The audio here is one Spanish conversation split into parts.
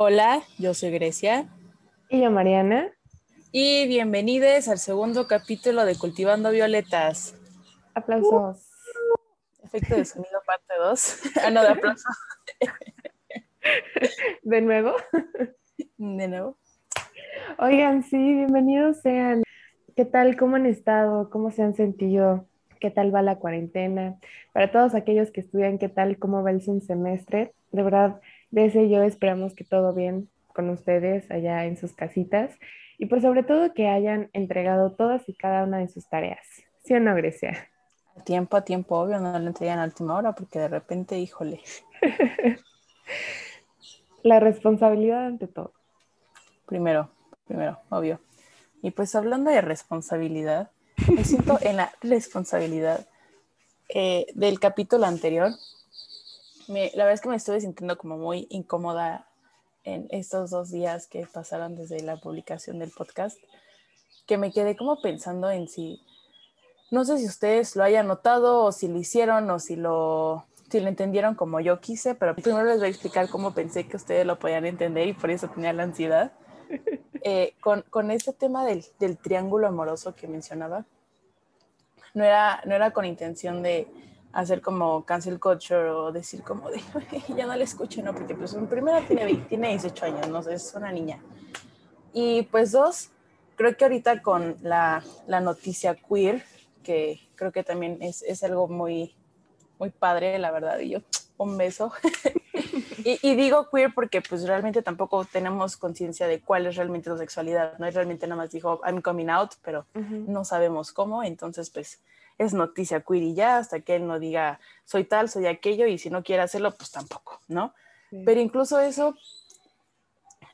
Hola, yo soy Grecia. Y yo, Mariana. Y bienvenidos al segundo capítulo de Cultivando Violetas. Aplausos. Efecto de sonido parte 2. ah, no, de aplausos. ¿De nuevo? De nuevo. Oigan, sí, bienvenidos sean. ¿Qué tal? ¿Cómo han estado? ¿Cómo se han sentido? ¿Qué tal va la cuarentena? Para todos aquellos que estudian, ¿qué tal? ¿Cómo va el semestre? De verdad, desde y yo esperamos que todo bien con ustedes allá en sus casitas y pues sobre todo que hayan entregado todas y cada una de sus tareas. ¿Sí o no, Grecia? A tiempo, a tiempo, obvio, no lo entregan a última hora porque de repente, híjole. La responsabilidad ante todo. Primero, primero, obvio. Y pues hablando de responsabilidad, me siento en la responsabilidad eh, del capítulo anterior, la verdad es que me estuve sintiendo como muy incómoda en estos dos días que pasaron desde la publicación del podcast, que me quedé como pensando en si, no sé si ustedes lo hayan notado o si lo hicieron o si lo, si lo entendieron como yo quise, pero primero les voy a explicar cómo pensé que ustedes lo podían entender y por eso tenía la ansiedad. Eh, con, con este tema del, del triángulo amoroso que mencionaba, no era, no era con intención de hacer como cancel culture o decir como de ya no la escucho, ¿no? Porque pues primero tiene, tiene 18 años, ¿no? Es una niña. Y pues dos, creo que ahorita con la, la noticia queer, que creo que también es, es, algo muy, muy padre, la verdad, y yo, un beso. y, y, digo queer porque pues realmente tampoco tenemos conciencia de cuál es realmente la sexualidad, no es realmente nada más dijo I'm coming out, pero uh -huh. no sabemos cómo, entonces pues es noticia queer y ya, hasta que él no diga soy tal, soy aquello, y si no quiere hacerlo, pues tampoco, ¿no? Sí. Pero incluso eso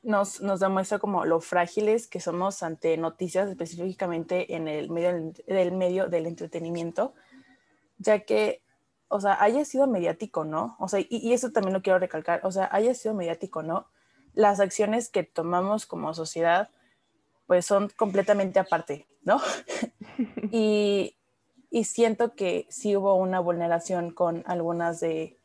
nos, nos, demuestra como lo frágiles que somos ante noticias, específicamente en el medio del, medio del entretenimiento, ya que, o sea, haya sido mediático, ¿no? O sea, y, y eso también lo quiero recalcar, o sea, haya sido mediático, ¿no? Las acciones que tomamos como sociedad, pues son completamente aparte, ¿no? y, y siento que sí hubo una vulneración con algunas de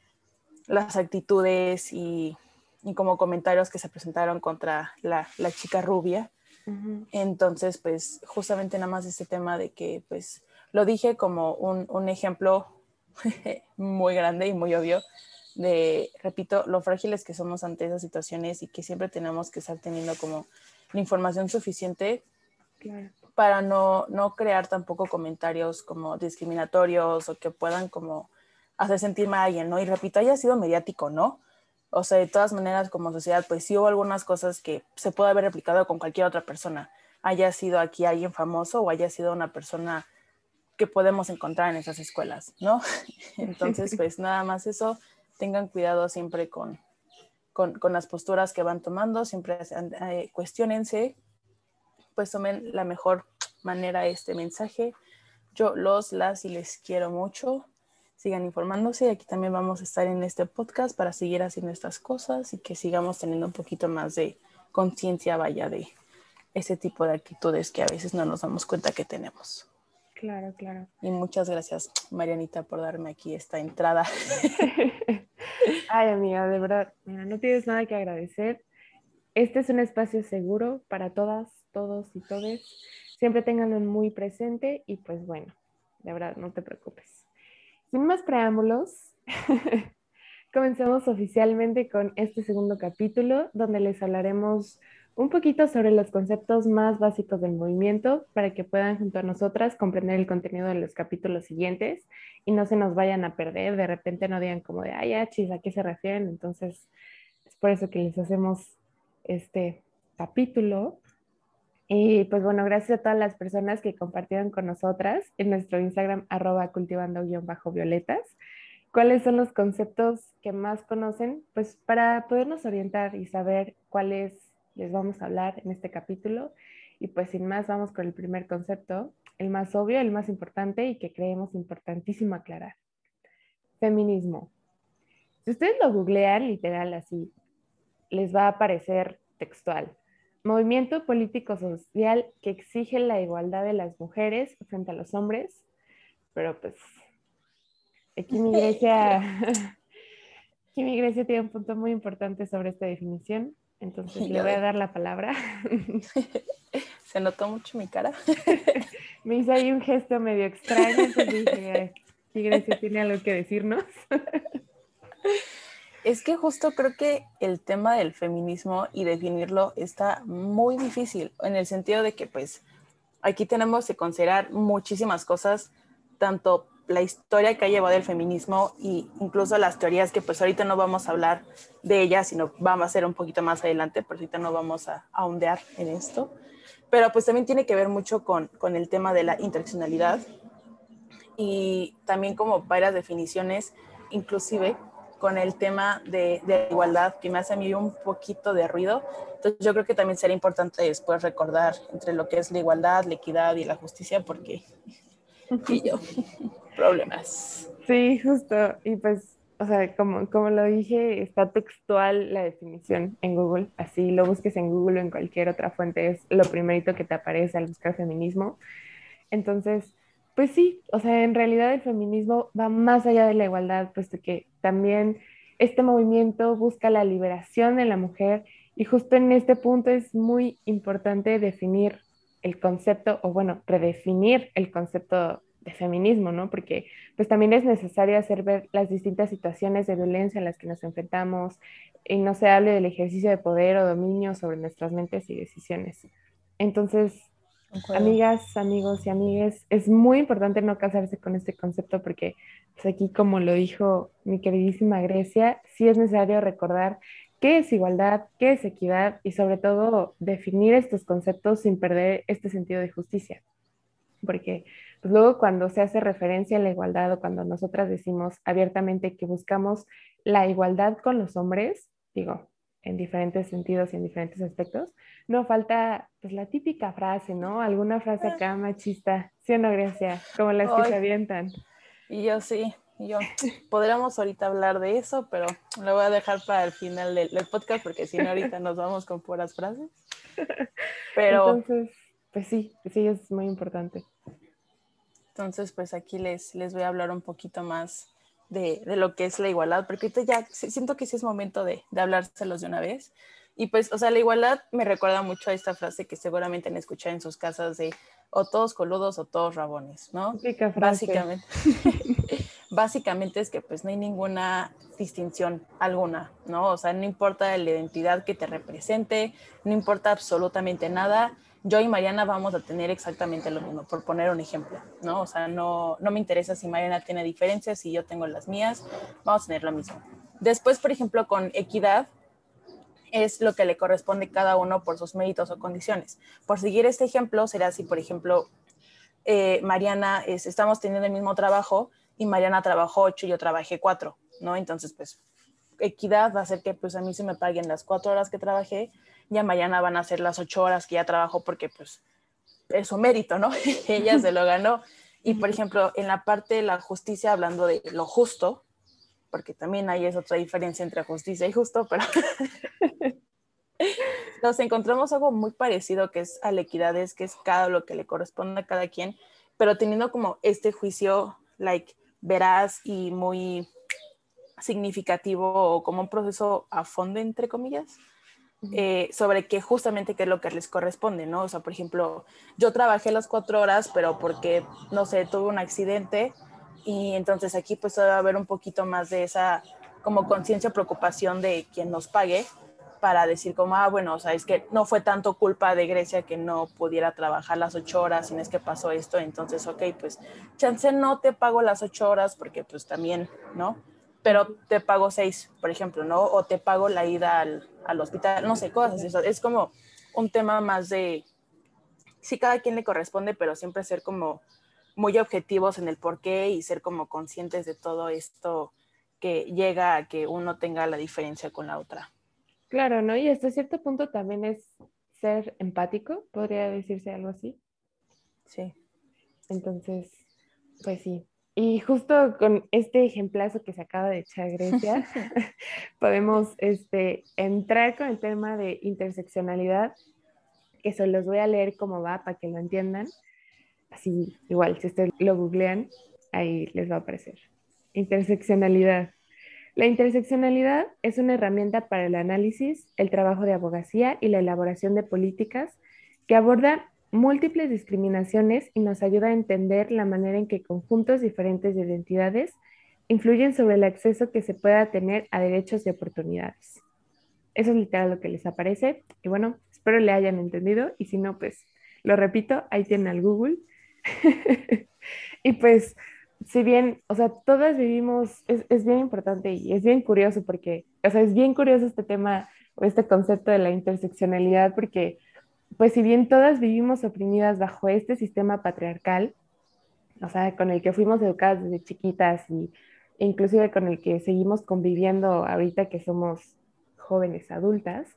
las actitudes y, y como comentarios que se presentaron contra la, la chica rubia. Uh -huh. Entonces, pues justamente nada más este tema de que, pues, lo dije como un, un ejemplo muy grande y muy obvio de, repito, lo frágiles que somos ante esas situaciones y que siempre tenemos que estar teniendo como la información suficiente claro para no, no crear tampoco comentarios como discriminatorios o que puedan como hacer sentir mal a alguien, ¿no? Y repito, haya sido mediático, ¿no? O sea, de todas maneras, como sociedad, pues sí hubo algunas cosas que se puede haber replicado con cualquier otra persona, haya sido aquí alguien famoso o haya sido una persona que podemos encontrar en esas escuelas, ¿no? Entonces, pues nada más eso, tengan cuidado siempre con, con, las posturas que van tomando, siempre eh, cuestionense pues tomen la mejor manera este mensaje. Yo los, las y les quiero mucho. Sigan informándose y aquí también vamos a estar en este podcast para seguir haciendo estas cosas y que sigamos teniendo un poquito más de conciencia, vaya, de ese tipo de actitudes que a veces no nos damos cuenta que tenemos. Claro, claro. Y muchas gracias, Marianita, por darme aquí esta entrada. Ay, amiga, de verdad, mira, no tienes nada que agradecer. Este es un espacio seguro para todas, todos y todes. Siempre tenganlo muy presente y pues bueno, de verdad, no te preocupes. Sin más preámbulos, comenzamos oficialmente con este segundo capítulo donde les hablaremos un poquito sobre los conceptos más básicos del movimiento para que puedan junto a nosotras comprender el contenido de los capítulos siguientes y no se nos vayan a perder, de repente no digan como de, ay, achis, ¿a qué se refieren? Entonces, es por eso que les hacemos este capítulo. Y pues bueno, gracias a todas las personas que compartieron con nosotras en nuestro Instagram arroba cultivando-violetas. ¿Cuáles son los conceptos que más conocen? Pues para podernos orientar y saber cuáles les vamos a hablar en este capítulo. Y pues sin más, vamos con el primer concepto, el más obvio, el más importante y que creemos importantísimo aclarar. Feminismo. Si ustedes lo googlean literal así, les va a aparecer textual. Movimiento político social que exige la igualdad de las mujeres frente a los hombres, pero pues aquí mi iglesia, aquí mi iglesia tiene un punto muy importante sobre esta definición. Entonces le voy a dar la palabra. Se notó mucho mi cara. Me hizo ahí un gesto medio extraño, entonces dije, ¿qué Grecia tiene algo que decirnos? Es que justo creo que el tema del feminismo y definirlo está muy difícil, en el sentido de que pues aquí tenemos que considerar muchísimas cosas, tanto la historia que ha llevado el feminismo e incluso las teorías que pues ahorita no vamos a hablar de ellas, sino vamos a hacer un poquito más adelante, pero ahorita no vamos a, a ondear en esto. Pero pues también tiene que ver mucho con, con el tema de la interseccionalidad y también como varias definiciones, inclusive con el tema de, de, igualdad, que me hace a mí un poquito de ruido. Entonces yo creo que también sería importante después recordar entre lo que es la igualdad, la equidad y la justicia, porque y yo, problemas. Sí, justo. Y pues, o sea, como, como lo dije, está textual la definición en Google. Así lo busques en Google o en cualquier otra fuente, es lo primerito que te aparece al buscar feminismo. Entonces, pues sí, o sea, en realidad el feminismo va más allá de la igualdad, puesto que también este movimiento busca la liberación de la mujer y justo en este punto es muy importante definir el concepto, o bueno, redefinir el concepto de feminismo, ¿no? Porque pues también es necesario hacer ver las distintas situaciones de violencia en las que nos enfrentamos y no se hable del ejercicio de poder o dominio sobre nuestras mentes y decisiones. Entonces, Amigas, amigos y amigues, es muy importante no casarse con este concepto porque pues aquí, como lo dijo mi queridísima Grecia, sí es necesario recordar qué es igualdad, qué es equidad y sobre todo definir estos conceptos sin perder este sentido de justicia. Porque pues, luego cuando se hace referencia a la igualdad o cuando nosotras decimos abiertamente que buscamos la igualdad con los hombres, digo, en diferentes sentidos y en diferentes aspectos, no falta pues la típica frase, ¿no? Alguna frase ah. acá machista, ¿sí o no, Grecia? Como las que se avientan. Y yo sí, yo. Podríamos ahorita hablar de eso, pero lo voy a dejar para el final del, podcast porque si no ahorita nos vamos con puras frases. Pero... Entonces, pues sí, sí es muy importante. Entonces, pues aquí les, les voy a hablar un poquito más de, de, lo que es la igualdad, porque ahorita ya siento que sí es momento de, de hablárselos de una vez. Y pues, o sea, la igualdad me recuerda mucho a esta frase que seguramente han escuchado en sus casas de o todos coludos o todos rabones, ¿no? Básicamente. básicamente es que pues no hay ninguna distinción alguna, ¿no? O sea, no importa la identidad que te represente, no importa absolutamente nada, yo y Mariana vamos a tener exactamente lo mismo, por poner un ejemplo, ¿no? O sea, no, no me interesa si Mariana tiene diferencias, si yo tengo las mías, vamos a tener lo mismo. Después, por ejemplo, con equidad, es lo que le corresponde cada uno por sus méritos o condiciones. Por seguir este ejemplo, será si, por ejemplo, eh, Mariana, es, estamos teniendo el mismo trabajo y Mariana trabajó ocho y yo trabajé cuatro, ¿no? Entonces, pues, equidad va a ser que pues a mí se me paguen las cuatro horas que trabajé ya mañana van a ser las ocho horas que ya trabajo porque pues es su mérito, ¿no? Ella se lo ganó. Y por ejemplo, en la parte de la justicia, hablando de lo justo, porque también hay es otra diferencia entre justicia y justo, pero nos encontramos algo muy parecido que es a la equidad, es que es cada lo que le corresponde a cada quien, pero teniendo como este juicio, like, veraz y muy significativo o como un proceso a fondo, entre comillas, eh, sobre qué justamente qué es lo que les corresponde, ¿no? O sea, por ejemplo, yo trabajé las cuatro horas, pero porque, no sé, tuve un accidente y entonces aquí pues debe haber un poquito más de esa como conciencia, preocupación de quien nos pague para decir como, ah, bueno, o sea, es que no fue tanto culpa de Grecia que no pudiera trabajar las ocho horas, sino es que pasó esto, entonces, ok, pues chance no te pago las ocho horas porque pues también, ¿no? Pero te pago seis, por ejemplo, ¿no? O te pago la ida al, al hospital, no sé, cosas así. Es como un tema más de, sí, cada quien le corresponde, pero siempre ser como muy objetivos en el por qué y ser como conscientes de todo esto que llega a que uno tenga la diferencia con la otra. Claro, ¿no? Y hasta cierto punto también es ser empático, podría decirse algo así. Sí. Entonces, pues sí, y justo con este ejemplazo que se acaba de echar Grecia, podemos este, entrar con el tema de interseccionalidad, que se los voy a leer cómo va para que lo entiendan. Así, igual, si ustedes lo googlean, ahí les va a aparecer. Interseccionalidad. La interseccionalidad es una herramienta para el análisis, el trabajo de abogacía y la elaboración de políticas que abordan múltiples discriminaciones y nos ayuda a entender la manera en que conjuntos diferentes de identidades influyen sobre el acceso que se pueda tener a derechos y oportunidades. Eso es literal lo que les aparece. Y bueno, espero le hayan entendido y si no, pues lo repito, ahí tienen al Google. y pues, si bien, o sea, todas vivimos, es, es, bien importante y es bien curioso porque, o sea, es bien curioso este tema o este concepto de la interseccionalidad porque pues si bien todas vivimos oprimidas bajo este sistema patriarcal, o sea, con el que fuimos educadas desde chiquitas y inclusive con el que seguimos conviviendo ahorita que somos jóvenes adultas,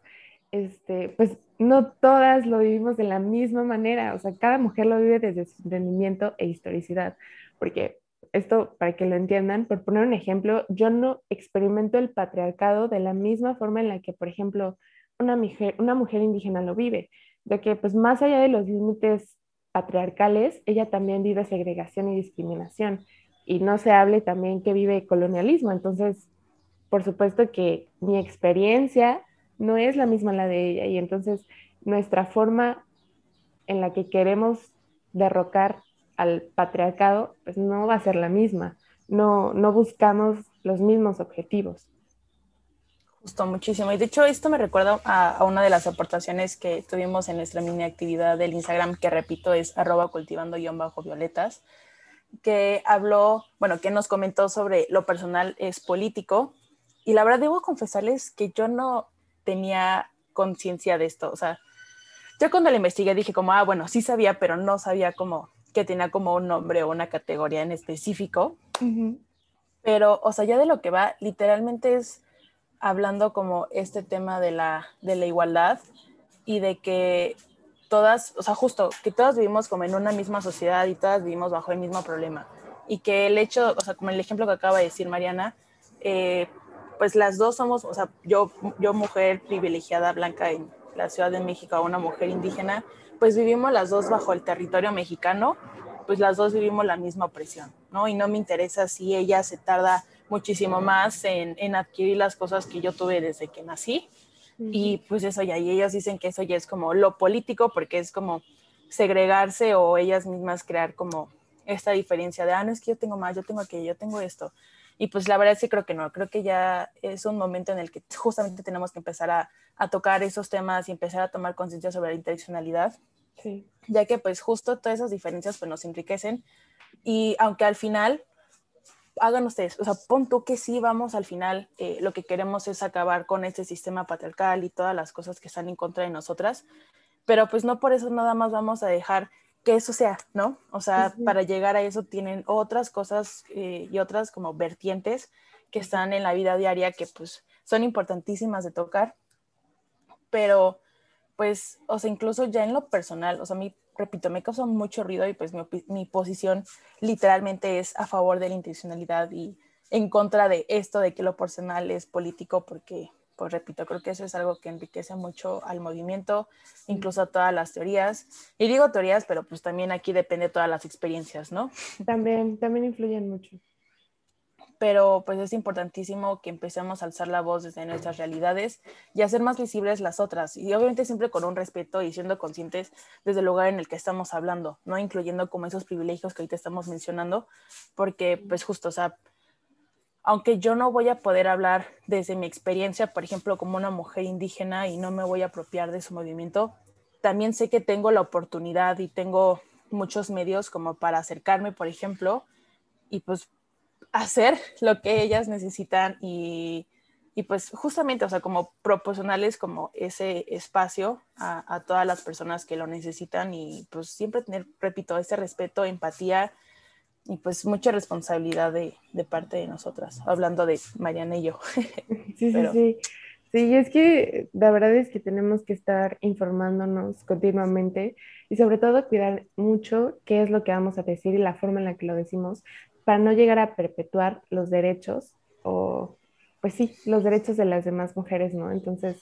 este, pues no todas lo vivimos de la misma manera, o sea, cada mujer lo vive desde su entendimiento e historicidad, porque esto, para que lo entiendan, por poner un ejemplo, yo no experimento el patriarcado de la misma forma en la que, por ejemplo, una mujer, una mujer indígena lo vive de que pues más allá de los límites patriarcales, ella también vive segregación y discriminación. Y no se hable también que vive colonialismo. Entonces, por supuesto que mi experiencia no es la misma la de ella. Y entonces nuestra forma en la que queremos derrocar al patriarcado, pues no va a ser la misma. No, no buscamos los mismos objetivos. Justo, muchísimo. Y de hecho, esto me recuerda a, una de las aportaciones que tuvimos en nuestra mini actividad del Instagram, que repito, es arroba cultivando-violetas, que habló, bueno, que nos comentó sobre lo personal es político. Y la verdad, debo confesarles que yo no tenía conciencia de esto. O sea, yo cuando lo investigué dije como, ah, bueno, sí sabía, pero no sabía como que tenía como un nombre o una categoría en específico. Pero, o sea, ya de lo que va, literalmente es hablando como este tema de la, de la igualdad y de que todas, o sea, justo, que todas vivimos como en una misma sociedad y todas vivimos bajo el mismo problema. Y que el hecho, o sea, como el ejemplo que acaba de decir Mariana, eh, pues las dos somos, o sea, yo, yo mujer privilegiada blanca en la Ciudad de México, una mujer indígena, pues vivimos las dos bajo el territorio mexicano, pues las dos vivimos la misma opresión, ¿no? Y no me interesa si ella se tarda muchísimo más en, en, adquirir las cosas que yo tuve desde que nací. Y pues eso ya, y ellos dicen que eso ya es como lo político, porque es como segregarse o ellas mismas crear como esta diferencia de, ah, no es que yo tengo más, yo tengo aquello, yo tengo esto. Y pues la verdad sí creo que no, creo que ya es un momento en el que justamente tenemos que empezar a, a tocar esos temas y empezar a tomar conciencia sobre la interseccionalidad, sí. ya que pues justo todas esas diferencias pues nos enriquecen y aunque al final hagan ustedes, o sea, pon tú que sí vamos al final, eh, lo que queremos es acabar con este sistema patriarcal y todas las cosas que están en contra de nosotras, pero pues no por eso nada más vamos a dejar que eso sea, ¿no? O sea, para llegar a eso tienen otras cosas eh, y otras como vertientes que están en la vida diaria que pues son importantísimas de tocar, pero pues, o sea, incluso ya en lo personal, o sea, a mí repito, me causó mucho ruido y pues mi, posición literalmente es a favor de la intencionalidad y en contra de esto de que lo personal es político porque, pues repito, creo que eso es algo que enriquece mucho al movimiento, incluso a todas las teorías. Y digo teorías, pero pues también aquí depende de todas las experiencias, ¿no? También, también influyen mucho pero pues es importantísimo que empecemos a alzar la voz desde nuestras realidades y hacer más visibles las otras. Y obviamente siempre con un respeto y siendo conscientes desde el lugar en el que estamos hablando, no incluyendo como esos privilegios que ahorita estamos mencionando, porque pues justo, o sea, aunque yo no voy a poder hablar desde mi experiencia, por ejemplo, como una mujer indígena y no me voy a apropiar de su movimiento, también sé que tengo la oportunidad y tengo muchos medios como para acercarme, por ejemplo, y pues hacer lo que ellas necesitan y, y pues justamente, o sea, como proporcionarles como ese espacio a, a, todas las personas que lo necesitan y pues siempre tener, repito, ese respeto, empatía y pues mucha responsabilidad de, de parte de nosotras, hablando de Mariana y yo. Sí, sí, sí. Sí, es que la verdad es que tenemos que estar informándonos continuamente y sobre todo cuidar mucho qué es lo que vamos a decir y la forma en la que lo decimos, para no llegar a perpetuar los derechos o, pues sí, los derechos de las demás mujeres, ¿no? Entonces,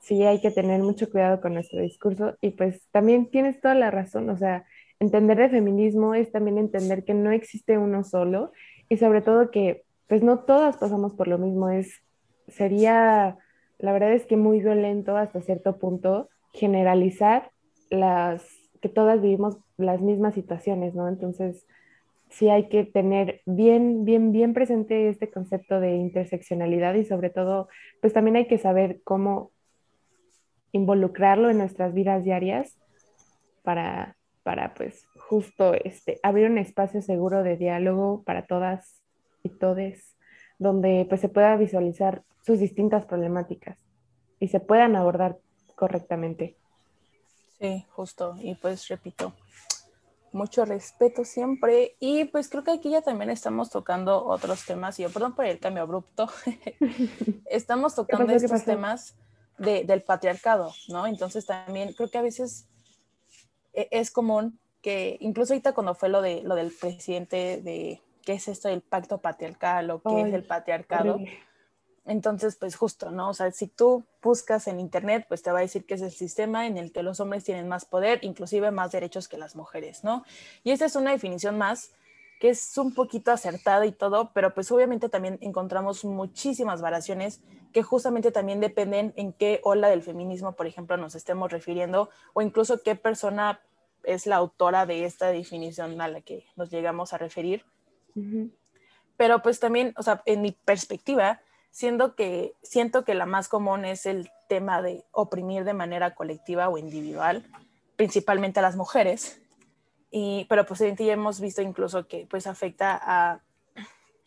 sí hay que tener mucho cuidado con nuestro discurso y pues también tienes toda la razón, o sea, entender el feminismo es también entender que no existe uno solo y sobre todo que pues no todas pasamos por lo mismo, es, sería, la verdad es que muy violento hasta cierto punto generalizar las, que todas vivimos las mismas situaciones, ¿no? Entonces, sí hay que tener bien, bien, bien presente este concepto de interseccionalidad y sobre todo, pues también hay que saber cómo involucrarlo en nuestras vidas diarias para, para pues justo este, abrir un espacio seguro de diálogo para todas y todes, donde pues se pueda visualizar sus distintas problemáticas y se puedan abordar correctamente. Sí, justo. Y pues repito, mucho respeto siempre. Y pues creo que aquí ya también estamos tocando otros temas. Y yo, perdón por el cambio abrupto, estamos tocando estos temas del patriarcado, ¿no? Entonces también creo que a veces e, es común que, incluso ahorita cuando fue lo, de, lo del presidente de qué es esto del pacto patriarcal o qué es el patriarcado. Entonces, pues justo, ¿no? O sea, si tú buscas en Internet, pues te va a decir que es el sistema en el que los hombres tienen más poder, inclusive más derechos que las mujeres, ¿no? Y esta es una definición más que es un poquito acertada y todo, pero pues obviamente también encontramos muchísimas variaciones que justamente también dependen en qué ola del feminismo, por ejemplo, nos estemos refiriendo o incluso qué persona es la autora de esta definición a la que nos llegamos a referir. Pero pues también, o sea, en mi perspectiva, siendo que siento que la más común es el tema de oprimir de manera colectiva o individual, principalmente a las mujeres. Y, pero pues ya hemos visto incluso que pues afecta a,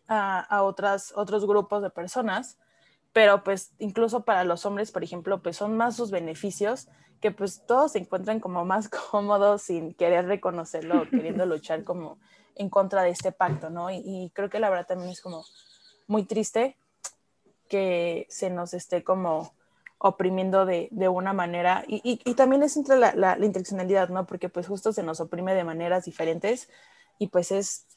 a, a otras, otros grupos de personas, pero pues incluso para los hombres, por ejemplo, pues son más sus beneficios que pues todos se encuentran como más cómodos sin querer reconocerlo, queriendo luchar como en contra de este pacto, ¿no? Y, creo que la verdad también es como muy triste que se nos esté como oprimiendo de, de una manera, y, y, también es entre la, la, intencionalidad, ¿no? Porque pues justo se nos oprime de maneras diferentes y pues es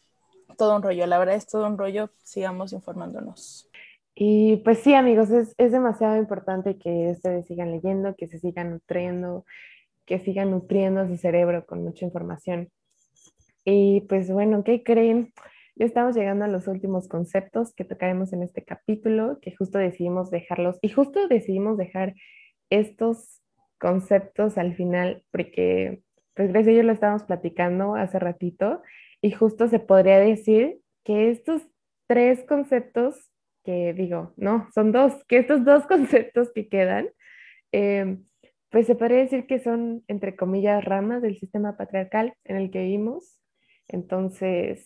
todo un rollo, la verdad es todo un rollo, sigamos informándonos. Y pues sí, amigos, es, es demasiado importante que ustedes sigan leyendo, que se sigan nutriendo, que sigan nutriendo su cerebro con mucha información. Y pues bueno, ¿qué creen? Ya estamos llegando a los últimos conceptos que tocaremos en este capítulo, que justo decidimos dejarlos, y justo decidimos dejar estos conceptos al final, porque pues Grecia y yo lo estábamos platicando hace ratito, y justo se podría decir que estos tres conceptos, que digo, no, son dos, que estos dos conceptos que quedan, eh, pues se podría decir que son, entre comillas, ramas del sistema patriarcal en el que vivimos, entonces,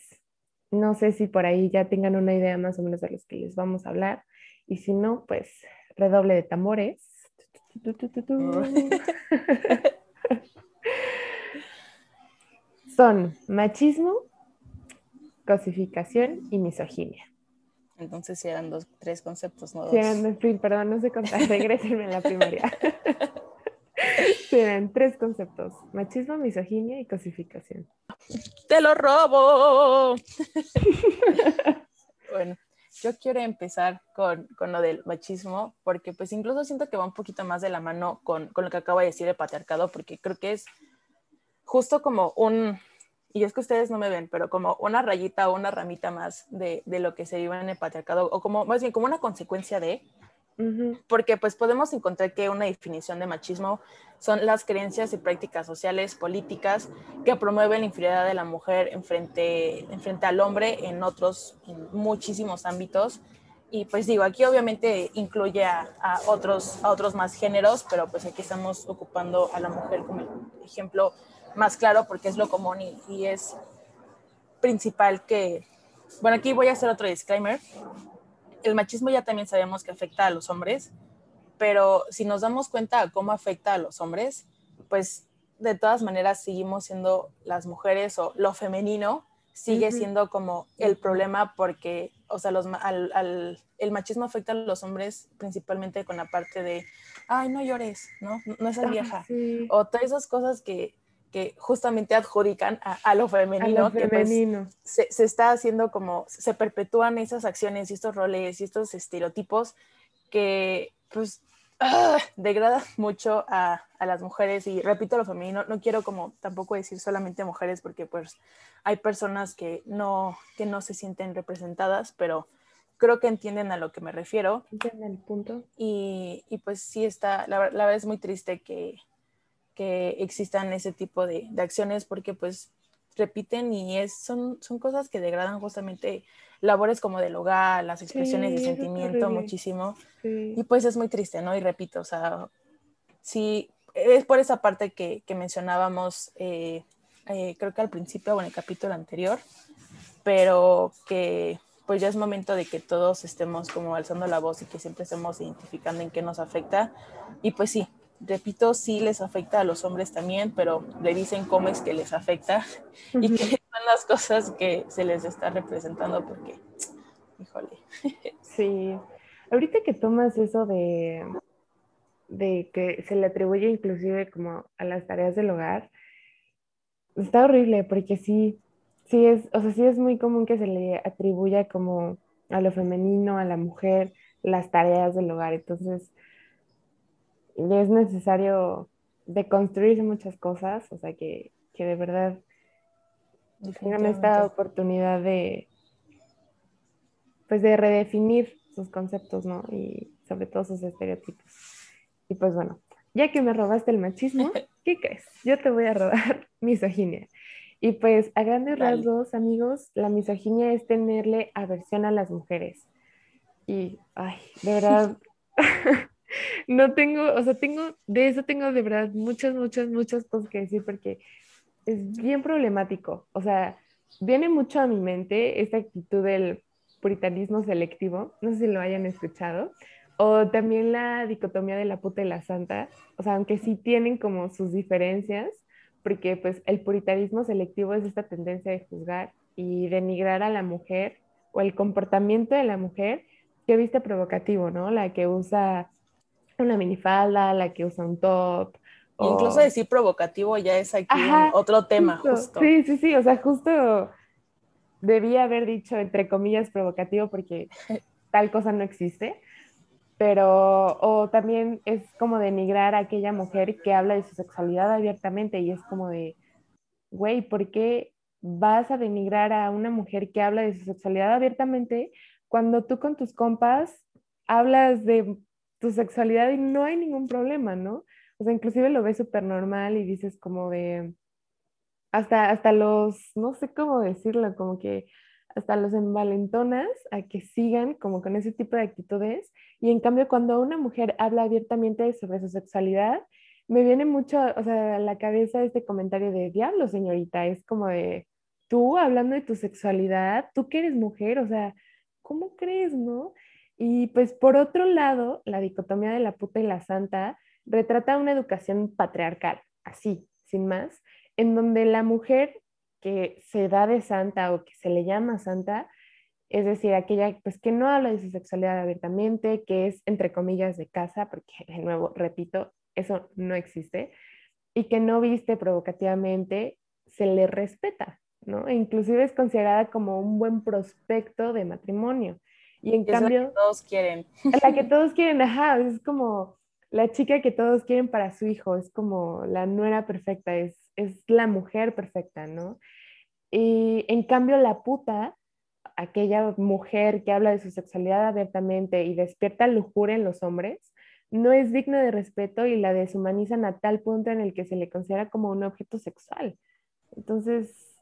no sé si por ahí ya tengan una idea más o menos de los que les vamos a hablar. Y si no, pues redoble de tambores. Son machismo, cosificación y misoginia. Entonces eran dos, tres conceptos, ¿no? Sí, eran, perdón, no sé contar, regresenme en la primaria. Tienen tres conceptos, machismo, misoginia y cosificación. Te lo robo. bueno, yo quiero empezar con, con, lo del machismo, porque pues incluso siento que va un poquito más de la mano con, con lo que acabo de decir de patriarcado, porque creo que es justo como un, y es que ustedes no me ven, pero como una rayita o una ramita más de, de, lo que se vive en el patriarcado, o como más bien como una consecuencia de, porque pues podemos encontrar que una definición de machismo son las creencias y prácticas sociales, políticas que promueven la inferioridad de la mujer en frente, en frente al hombre en otros, en muchísimos ámbitos. Y pues digo, aquí obviamente incluye a, a, otros, a otros más géneros, pero pues aquí estamos ocupando a la mujer como el ejemplo más claro porque es lo común y, y es principal que, bueno, aquí voy a hacer otro disclaimer el machismo ya también sabemos que afecta a los hombres, pero si nos damos cuenta de cómo afecta a los hombres, pues de todas maneras seguimos siendo las mujeres o lo femenino sigue siendo como el problema porque, o sea, los, al, el machismo afecta a los hombres principalmente con la parte de, ay, no llores, ¿no? No es vieja. O todas esas cosas que, que justamente adjudican a, lo femenino, que pues se, se, está haciendo como, se perpetúan esas acciones y estos roles y estos estereotipos que pues ¡ah! degradan mucho a, a, las mujeres y repito lo femenino, no quiero como tampoco decir solamente mujeres porque pues hay personas que no, que no se sienten representadas, pero creo que entienden a lo que me refiero. Entienden el punto. Y, y pues sí está, la, la, verdad es muy triste que, que existan ese tipo de, de, acciones porque pues repiten y es, son, son cosas que degradan justamente labores como del hogar, las expresiones sí, de sentimiento muchísimo. Sí. Y pues es muy triste, ¿no? Y repito, o sea, sí, es por esa parte que, que mencionábamos, eh, eh, creo que al principio o en el capítulo anterior, pero que pues ya es momento de que todos estemos como alzando la voz y que siempre estemos identificando en qué nos afecta. Y pues sí, repito, sí les afecta a los hombres también, pero le dicen cómo es que les afecta uh -huh. y que son las cosas que se les está representando porque, híjole. Sí, ahorita que tomas eso de, de que se le atribuye inclusive como a las tareas del hogar, está horrible porque sí, sí es, o sea, sí es muy común que se le atribuya como a lo femenino, a la mujer, las tareas del hogar. Entonces, es necesario deconstruir muchas cosas, o sea, que, que de verdad tengan esta oportunidad de, pues, de redefinir sus conceptos, ¿no? Y sobre todo sus estereotipos. Y pues bueno, ya que me robaste el machismo, ¿qué crees? Yo te voy a robar misoginia. Y pues a grandes Dale. rasgos, amigos, la misoginia es tenerle aversión a las mujeres. Y, ay, de verdad, no tengo, o sea, tengo, de eso tengo de verdad muchas, muchas, muchas cosas que decir porque es bien problemático. O sea, viene mucho a mi mente esta actitud del puritanismo selectivo, no sé si lo hayan escuchado, o también la dicotomía de la puta y la santa, o sea, aunque sí tienen como sus diferencias, porque pues el puritarismo selectivo es esta tendencia de juzgar y denigrar a la mujer o el comportamiento de la mujer que viste provocativo, ¿no? La que usa una minifalda, la que usa un top. O... Incluso decir provocativo ya es aquí Ajá, otro tema, justo. justo. Sí, sí, sí, o sea, justo debía haber dicho entre comillas provocativo porque tal cosa no existe pero o también es como denigrar a aquella mujer que habla de su sexualidad abiertamente y es como de, güey, ¿por qué vas a denigrar a una mujer que habla de su sexualidad abiertamente cuando tú con tus compas hablas de tu sexualidad y no hay ningún problema, ¿no? O sea, inclusive lo ves súper normal y dices como de, hasta, hasta los, no sé cómo decirlo, como que hasta los envalentonas a que sigan como con ese tipo de actitudes. Y en cambio, cuando una mujer habla abiertamente sobre su sexualidad, me viene mucho, o sea, a la cabeza este comentario de diablo, señorita, es como de tú hablando de tu sexualidad, tú que eres mujer, o sea, ¿cómo crees, no? Y pues por otro lado, la dicotomía de la puta y la santa retrata una educación patriarcal, así, sin más, en donde la mujer que se da de santa o que se le llama santa, es decir, aquella pues que no habla de su sexualidad abiertamente, que es entre comillas de casa, porque de nuevo, repito, eso no existe, y que no viste provocativamente, se le respeta, ¿no? E inclusive es considerada como un buen prospecto de matrimonio. Y en es cambio... La que todos quieren. La que todos quieren, ajá, es como la chica que todos quieren para su hijo, es como la nuera perfecta, es, es la mujer perfecta, ¿no? Y en cambio la puta, aquella mujer que habla de su sexualidad abiertamente y despierta lujuria en los hombres, no es digna de respeto y la deshumanizan a tal punto en el que se le considera como un objeto sexual. Entonces,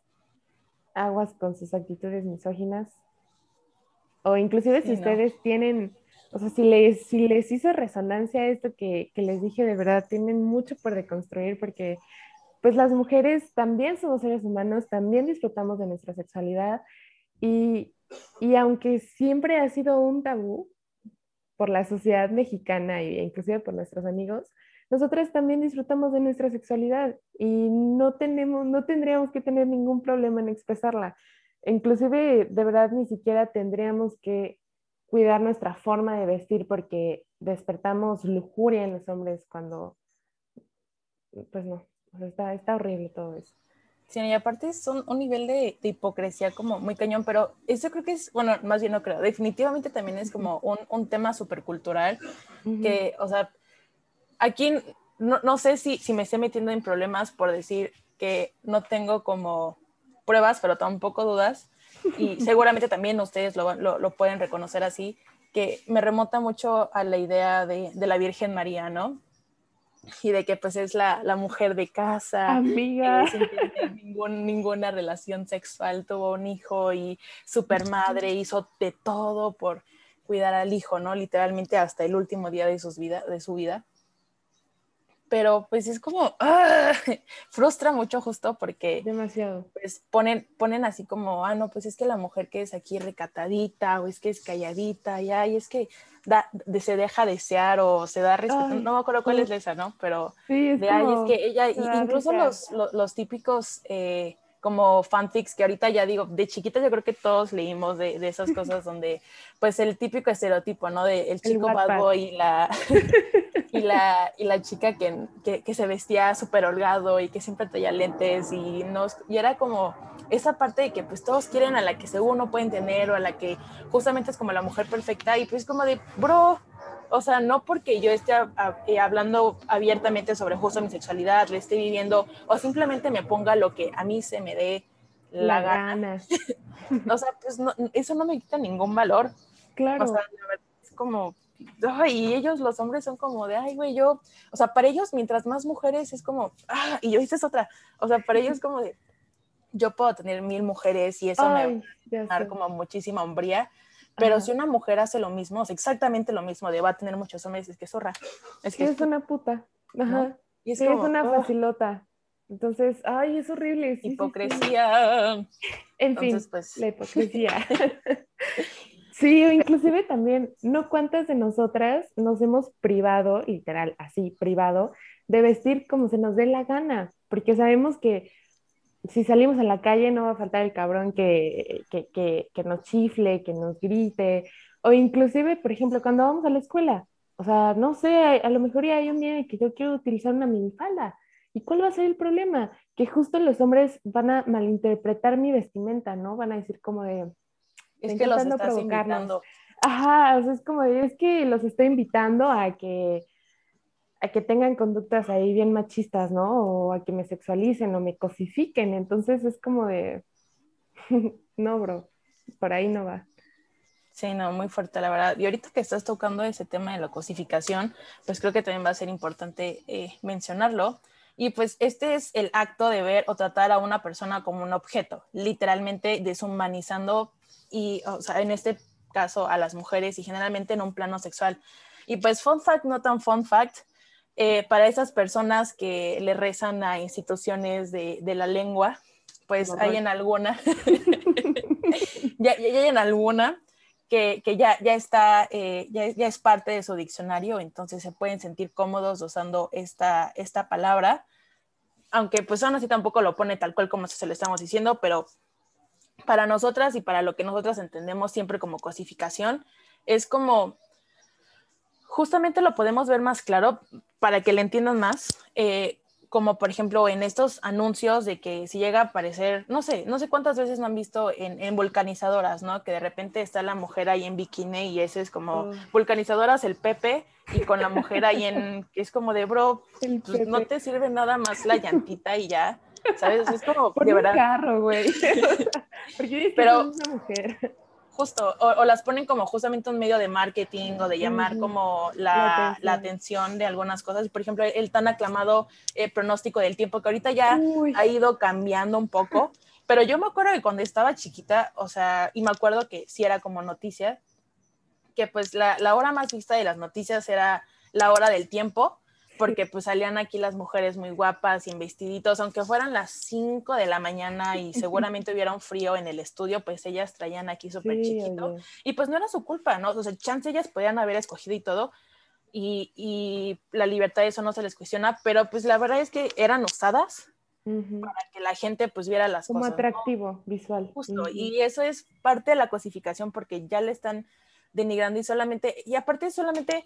aguas con sus actitudes misóginas. O inclusive si sí, ustedes no. tienen, o sea, si les, si les hizo resonancia esto que, que les dije, de verdad, tienen mucho por deconstruir porque pues las mujeres también somos seres humanos, también disfrutamos de nuestra sexualidad y, y aunque siempre ha sido un tabú por la sociedad mexicana e inclusive por nuestros amigos, nosotras también disfrutamos de nuestra sexualidad y no, tenemos, no tendríamos que tener ningún problema en expresarla. Inclusive, de verdad, ni siquiera tendríamos que cuidar nuestra forma de vestir porque despertamos lujuria en los hombres cuando, pues no, o sea, está, está horrible todo eso. Sí, y aparte es un, nivel de, de, hipocresía como muy cañón, pero eso creo que es, bueno, más bien no creo, definitivamente también es como un, un tema súper cultural, uh -huh. que, o sea, aquí no, no sé si, si, me estoy metiendo en problemas por decir que no tengo como pruebas, pero tampoco dudas, y seguramente también ustedes lo, lo, lo, pueden reconocer así, que me remota mucho a la idea de, de la Virgen María, ¿no? y de que pues es la, la mujer de casa, amiga, ningún, ninguna relación sexual, tuvo un hijo y super madre, hizo de todo por cuidar al hijo, ¿no? Literalmente hasta el último día de, sus vida, de su vida pero pues es como, ¡ah! frustra mucho justo porque... Demasiado. Pues ponen, ponen así como, ah, no, pues es que la mujer que es aquí recatadita o es que es calladita, y ay, es que da, se deja desear o se da respeto, no me acuerdo cuál es esa, ¿no? Pero sí, es de ahí es que ella, incluso los, los, los, típicos... Eh, como fanfics que ahorita ya digo, de chiquita yo creo que todos leímos de, de esas cosas donde, pues el típico estereotipo, ¿no? De el chico bad boy y la, y la, y la chica que, que, que se vestía súper holgado y que siempre traía lentes y, nos, y era como esa parte de que pues todos quieren a la que según no pueden tener o a la que justamente es como la mujer perfecta y pues como de, bro, o sea, no porque yo esté eh, hablando abiertamente sobre justo mi sexualidad, le esté viviendo, o simplemente me ponga lo que a mí se me dé la, gana. o sea, pues eso no me quita ningún valor. Claro. O sea, la verdad es como, y ellos, los hombres, son como de, ay, güey, yo, o sea, para ellos, mientras más mujeres, es como, ah, y yo, esta es otra, o sea, para ellos como de, yo puedo tener mil mujeres y eso me va a dar como muchísima hombría, pero si una mujer hace lo mismo, exactamente lo mismo, de va a tener muchos hombres, es que zorra. Es que es, una puta. Ajá. Y es, es una facilota. Entonces, ay, es horrible. hipocresía. En fin, pues... la hipocresía. sí, inclusive también, ¿no cuántas de nosotras nos hemos privado, literal, así, privado, de vestir como se nos dé la gana? Porque sabemos que si salimos a la calle no va a faltar el cabrón que, que, que, que, nos chifle, que nos grite, o inclusive, por ejemplo, cuando vamos a la escuela, o sea, no sé, a, lo mejor ya hay un día en que yo quiero utilizar una minifalda, ¿y cuál va a ser el problema? Que justo los hombres van a malinterpretar mi vestimenta, ¿no? Van a decir como de... Es que los estás invitando. Ajá, o sea, es como es que los estoy invitando a que a que tengan conductas ahí bien machistas, ¿no? O a que me sexualicen o me cosifiquen. Entonces es como de, no, bro, por ahí no va. Sí, no, muy fuerte, la verdad. Y ahorita que estás tocando ese tema de la cosificación, pues creo que también va a ser importante eh, mencionarlo. Y pues este es el acto de ver o tratar a una persona como un objeto, literalmente deshumanizando y, o sea, en este caso a las mujeres y generalmente en un plano sexual. Y pues fun fact, no tan fun fact, eh, para esas personas que le rezan a instituciones de, de la lengua, pues hay en alguna, ya, ya, hay en alguna que, que ya, ya está, eh, ya, ya, es parte de su diccionario, entonces se pueden sentir cómodos usando esta, esta palabra, aunque pues aún así tampoco lo pone tal cual como se lo estamos diciendo, pero para nosotras y para lo que nosotras entendemos siempre como cosificación, es como justamente lo podemos ver más claro para que le entiendan más, eh, como por ejemplo en estos anuncios de que si llega a aparecer, no sé, no sé cuántas veces no han visto en, vulcanizadoras, ¿no? Que de repente está la mujer ahí en bikini y ese es como oh. vulcanizadoras el Pepe y con la mujer ahí en, que es como de, bro, pues, no te sirve nada más la llantita y ya. ¿Sabes? Es como Por de verdad. carro, güey. Porque Pero, una mujer justo, o, las ponen como justamente un medio de marketing o de llamar como la, la, atención. de algunas cosas. Por ejemplo, el tan aclamado eh, pronóstico del tiempo, que ahorita ya ha ido cambiando un poco, pero yo me acuerdo que cuando estaba chiquita, o sea, y me acuerdo que sí era como noticia, que pues la, la hora más vista de las noticias era la hora del tiempo, porque pues salían aquí las mujeres muy guapas y en vestiditos, aunque fueran las 5 de la mañana y seguramente hubiera un frío en el estudio, pues ellas traían aquí súper chiquito. Y pues no era su culpa, ¿no? O sea, chance ellas podían haber escogido y todo, y, y, la libertad de eso no se les cuestiona, pero pues la verdad es que eran usadas para que la gente pues viera las cosas. Como atractivo visual. Justo, y eso es parte de la cosificación porque ya le están denigrando y solamente, y aparte solamente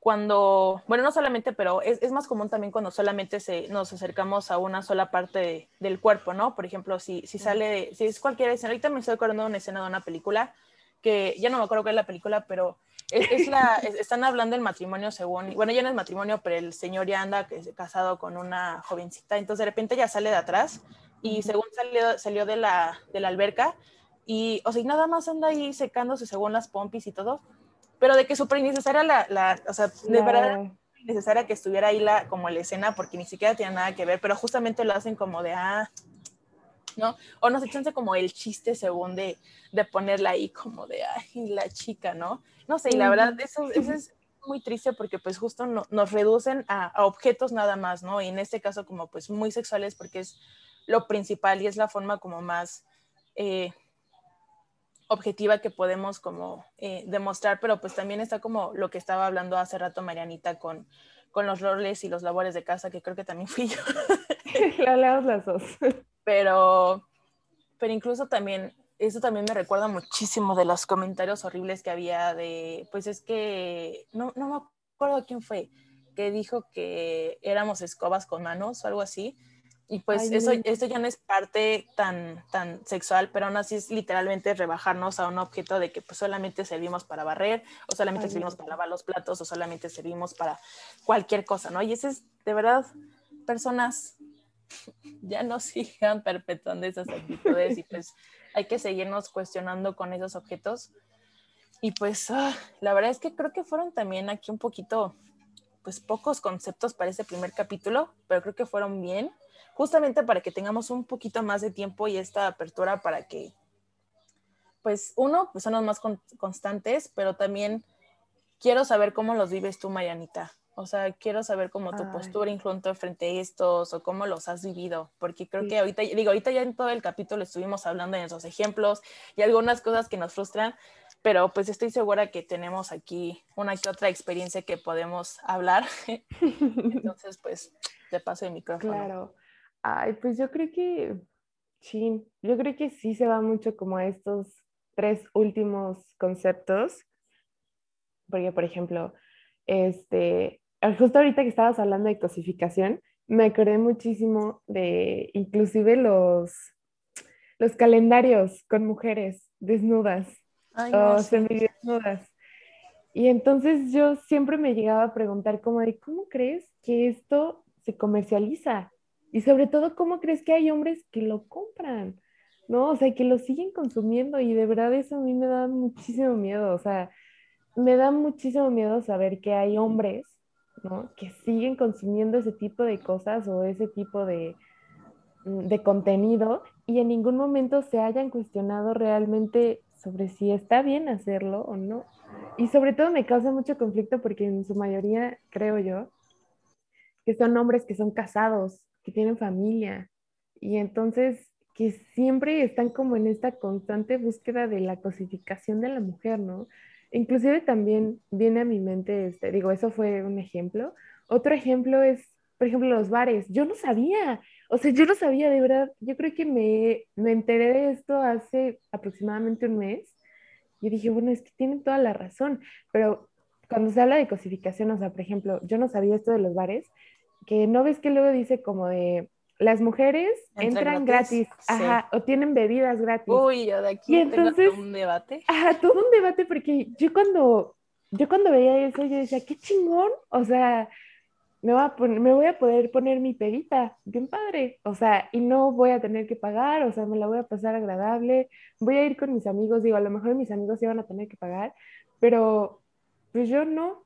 cuando, bueno, no solamente, pero es, es, más común también cuando solamente se, nos acercamos a una sola parte del cuerpo, ¿no? Por ejemplo, si, si sale, si es cualquier escena, ahorita me estoy acordando de una escena de una película, que ya no me acuerdo cuál es la película, pero es, es la, están hablando del matrimonio según, bueno, ya no es matrimonio, pero el señor ya anda casado con una jovencita, entonces de repente ya sale de atrás y según salió, salió de, la, de la alberca y, o sea, y nada más anda ahí secándose según las pompis y todo, pero de que súper innecesaria la, la, o sea, de verdad necesaria que estuviera ahí la, como la escena porque ni siquiera tiene nada que ver, pero justamente lo hacen como de, ah, ¿no? O nos echanse como el chiste según de, de ponerla ahí como de, ay, la chica, ¿no? No sé, y la verdad, eso, eso es muy triste porque pues justo nos reducen a, objetos nada más, ¿no? Y en este caso como pues muy sexuales porque es lo principal y es la forma como más eh, objetiva que podemos como eh, demostrar, pero pues también está como lo que estaba hablando hace rato Marianita con, con los roles y los labores de casa, que creo que también fui yo. La leamos las dos. Pero, pero incluso también, eso también me recuerda muchísimo de los comentarios horribles que había de, pues es que, no, no me acuerdo quién fue, que dijo que éramos escobas con manos o algo así. Y pues eso, esto ya no es parte tan, tan sexual, pero aún así es literalmente rebajarnos a un objeto de que pues solamente servimos para barrer, o solamente servimos para lavar los platos, o solamente servimos para cualquier cosa, ¿no? Y ese es, de verdad, personas ya no sigan perpetuando esas actitudes y pues hay que seguirnos cuestionando con esos objetos. Y pues ah, la verdad es que creo que fueron también aquí un poquito, pues pocos conceptos para ese primer capítulo, pero creo que fueron bien justamente para que tengamos un poquito más de tiempo y esta apertura para que, pues uno, pues son los más constantes, pero también quiero saber cómo los vives tú, Marianita. O sea, quiero saber cómo tu postura incluso frente a estos o cómo los has vivido, porque creo que ahorita, digo, ahorita ya en todo el capítulo estuvimos hablando de esos ejemplos y algunas cosas que nos frustran, pero pues estoy segura que tenemos aquí una que otra experiencia que podemos hablar. Entonces, pues, te paso el micrófono. Claro. Ay, pues yo creo que, sí, yo creo que sí se va mucho como a estos tres últimos conceptos, porque por ejemplo, este, justo ahorita que estabas hablando de cosificación, me acordé muchísimo de inclusive los, los calendarios con mujeres desnudas o semidesnudas. Y entonces yo siempre me llegaba a preguntar como de, ¿cómo crees que esto se comercializa? Y sobre todo, ¿cómo crees que hay hombres que lo compran? ¿No? O sea, que lo siguen consumiendo y de verdad eso a mí me da muchísimo miedo. O sea, me da muchísimo miedo saber que hay hombres, ¿no? Que siguen consumiendo ese tipo de cosas o ese tipo de, mm, de contenido y en ningún momento se hayan cuestionado realmente sobre si está bien hacerlo o no. Y sobre todo me causa mucho conflicto porque en su mayoría, creo yo, que son hombres que son casados que tienen familia y entonces que siempre están como en esta constante búsqueda de la cosificación de la mujer, ¿no? Inclusive también viene a mi mente, este, digo, eso fue un ejemplo. Otro ejemplo es, por ejemplo, los bares. Yo no sabía, o sea, yo no sabía de verdad. Yo creo que me, me enteré de esto hace aproximadamente un mes. Y dije, bueno, es que tienen toda la razón, pero cuando se habla de cosificación, o sea, por ejemplo, yo no sabía esto de los bares, que no ves que luego dice como de las mujeres entran gratis, ajá, o tienen bebidas gratis. Uy, yo de aquí y entonces, un debate. Ajá, todo un debate porque yo cuando yo cuando veía eso yo decía, qué chingón, o sea, me, va a me voy a poder poner mi pedita, bien padre, o sea, y no voy a tener que pagar, o sea, me la voy a pasar agradable, voy a ir con mis amigos, digo, a lo mejor mis amigos iban a tener que pagar, pero pues yo no,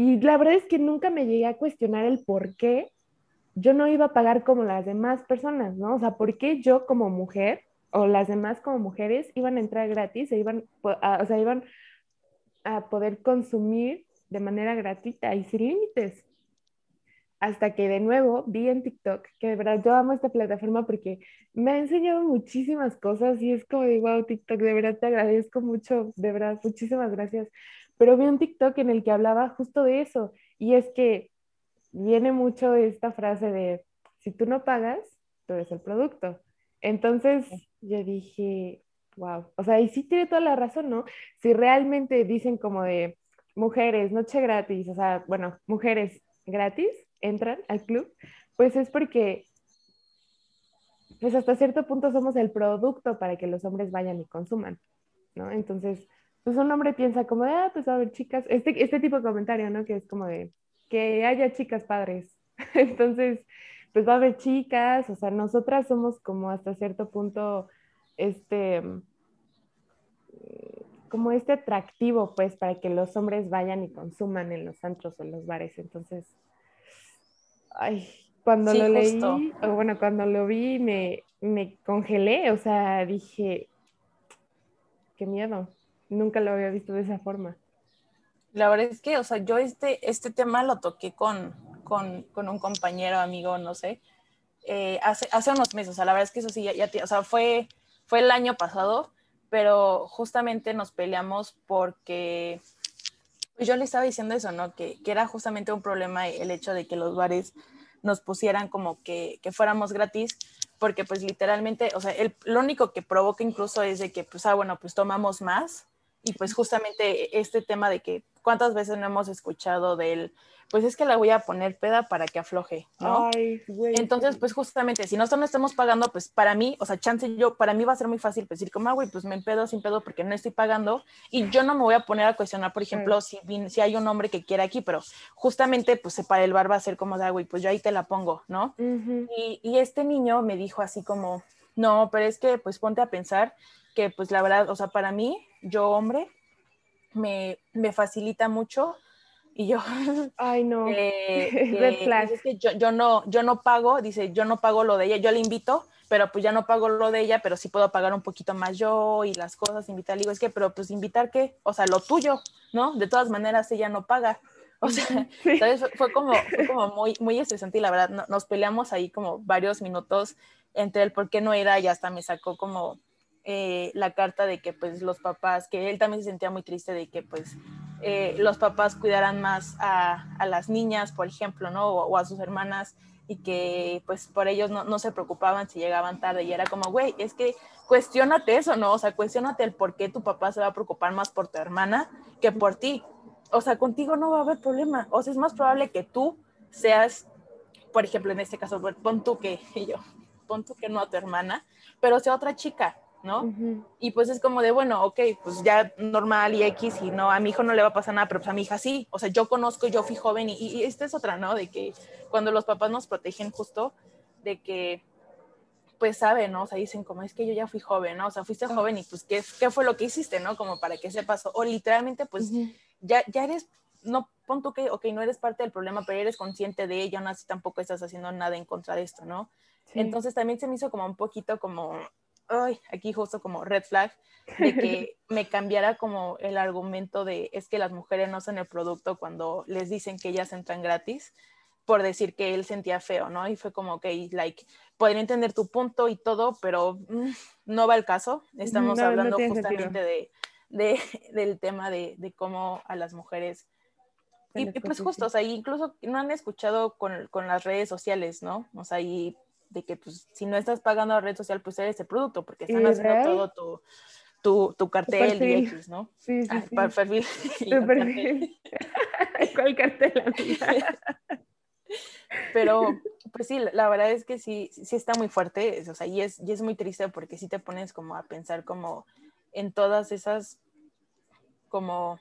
y la verdad es que nunca me llegué a cuestionar el por qué yo no iba a pagar como las demás personas, ¿no? O sea, ¿por qué yo como mujer o las demás como mujeres iban a entrar gratis e iban, o sea, iban a poder consumir de manera gratuita y sin límites? Hasta que de nuevo vi en TikTok, que de verdad yo amo esta plataforma porque me ha enseñado muchísimas cosas y es como, wow, TikTok, de verdad te agradezco mucho, de verdad, muchísimas gracias pero vi un TikTok en el que hablaba justo de eso, y es que viene mucho esta frase de, si tú no pagas, tú eres el producto. Entonces yo dije, wow, o sea, y sí tiene toda la razón, ¿no? Si realmente dicen como de mujeres, noche gratis, o sea, bueno, mujeres gratis entran al club, pues es porque, pues hasta cierto punto somos el producto para que los hombres vayan y consuman, ¿no? Entonces, pues un hombre piensa como de, ah, pues a ver, chicas, este, este tipo de comentario, ¿no? Que es como de, que haya chicas padres. Entonces, pues va a haber chicas, o sea, nosotras somos como hasta cierto punto, este, como este atractivo, pues, para que los hombres vayan y consuman en los antros o en los bares. Entonces, ay, cuando lo leí, o bueno, cuando lo vi, me, me congelé, o sea, dije, qué miedo, nunca lo había visto de esa forma. La verdad es que, o sea, yo este, este tema lo toqué con, con, con un compañero, amigo, no sé, eh, hace, hace unos meses, o sea, la verdad es que eso sí, ya, ya o sea, fue, fue el año pasado, pero justamente nos peleamos porque yo le estaba diciendo eso, ¿no? Que, que, era justamente un problema el hecho de que los bares nos pusieran como que, que fuéramos gratis, porque pues literalmente, o sea, el, lo único que provoca incluso es de que, pues, ah, bueno, pues tomamos más y pues justamente este tema de que cuántas veces no hemos escuchado del pues es que la voy a poner peda para que afloje, ¿no? Ay, güey. Entonces, pues justamente, si nosotros no estamos pagando, pues para mí, o sea, chance yo, para mí va a ser muy fácil pues, decir como, ah, güey, pues me empedo sin pedo porque no estoy pagando y yo no me voy a poner a cuestionar, por ejemplo, si, si hay un hombre que quiera aquí, pero justamente, pues para el bar va a ser como, ah, güey, pues yo ahí te la pongo, ¿no? y, y este niño me dijo así como, no, pero es que, pues ponte a pensar que, pues la verdad, o sea, para mí, yo hombre, me, me facilita mucho y yo, ay no, Es que yo, yo, no, yo no pago, dice, yo no pago lo de ella, yo le invito, pero pues ya no pago lo de ella, pero sí puedo pagar un poquito más yo y las cosas, invitar, digo, es que, pero pues invitar qué, o sea, lo tuyo, ¿no? De todas maneras ella no paga. O sea, Fue, como, fue como muy, muy estresante y la verdad nos peleamos ahí como varios minutos entre el por qué no era y hasta me sacó como eh, la carta de que pues los papás, que él también se sentía muy triste de que pues eh, los papás cuidaran más a, las niñas, por ejemplo, ¿no? O, a sus hermanas y que pues por ellos no, se preocupaban si llegaban tarde y era como, güey, es que cuestionate eso, ¿no? O sea, cuestionate el por qué tu papá se va a preocupar más por tu hermana que por ti. O sea, contigo no va a haber problema. O sea, es más probable que tú seas, por ejemplo, en este caso, pon tú que, yo, pon tú que no a tu hermana, pero sea otra chica, ¿no? Y pues es como de, bueno, ok, pues ya normal y X y no, a mi hijo no le va a pasar nada, pero pues a mi hija sí, o sea, yo conozco, yo fui joven y, y esta es otra, ¿no? De que cuando los papás nos protegen justo, de que pues saben, ¿no? O sea, dicen como es que yo ya fui joven, ¿no? O sea, fuiste joven y pues ¿qué, qué fue lo que hiciste, ¿no? Como para que sepas, o literalmente pues ya, ya eres, no, pon tú que, ok, no eres parte del problema, pero eres consciente de ello, no así tampoco estás haciendo nada en contra de esto, ¿no? Entonces también se me hizo como un poquito como ay, aquí justo como red flag, de que me cambiara como el argumento de es que las mujeres no son el producto cuando les dicen que ellas entran gratis, por decir que él sentía feo, ¿no? Y fue como, que, like, podría entender tu punto y todo, pero mm, no va el caso. Estamos hablando justamente de, de, del tema de, de, cómo a las mujeres... Y, pues justo, o sea, incluso no han escuchado con, con las redes sociales, ¿no? O sea, y de que pues si no estás pagando a red social, pues eres el producto, porque están haciendo todo tu, tu, tu cartel y X, ¿no? Sí, sí, ah, sí. Para el perfil. ¿Cuál cartel? Pero, pues sí, la verdad es que sí, sí está muy fuerte, o sea, y es, y es muy triste porque sí te pones como a pensar como en todas esas, como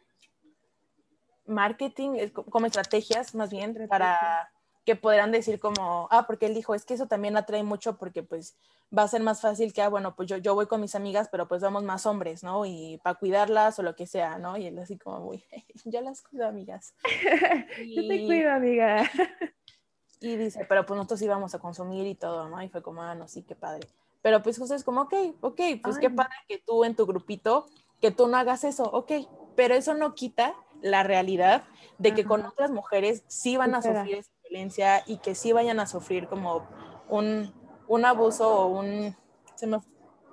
marketing, como estrategias más bien para que podrán decir como, ah, porque él dijo, es que eso también atrae mucho porque pues va a ser más fácil que, ah, bueno, pues yo, yo voy con mis amigas, pero pues vamos más hombres, ¿no? Y para cuidarlas o lo que sea, ¿no? Y él así como, uy, ya las cuido, amigas. yo te cuido, amiga. y dice, pero pues nosotros íbamos a consumir y todo, ¿no? Y fue como, ah, no, sí, qué padre. Pero pues justo es como, ok, ok, pues qué padre que tú en tu grupito, que tú no hagas eso, ok, pero eso no quita la realidad de que con otras mujeres sí van a sufrir violencia y que sí vayan a sufrir como un, un abuso o un, se me,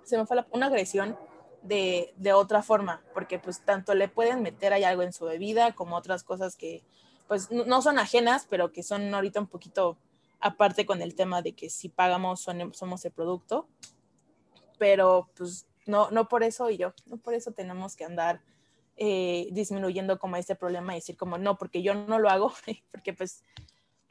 se me fue una agresión de, de, otra forma, porque pues tanto le pueden meter ahí algo en su bebida como otras cosas que pues no son ajenas, pero que son ahorita un poquito aparte con el tema de que si pagamos somos el producto, pero pues no, no por eso y yo, no por eso tenemos que andar eh, disminuyendo como este problema y decir como no, porque yo no lo hago, porque pues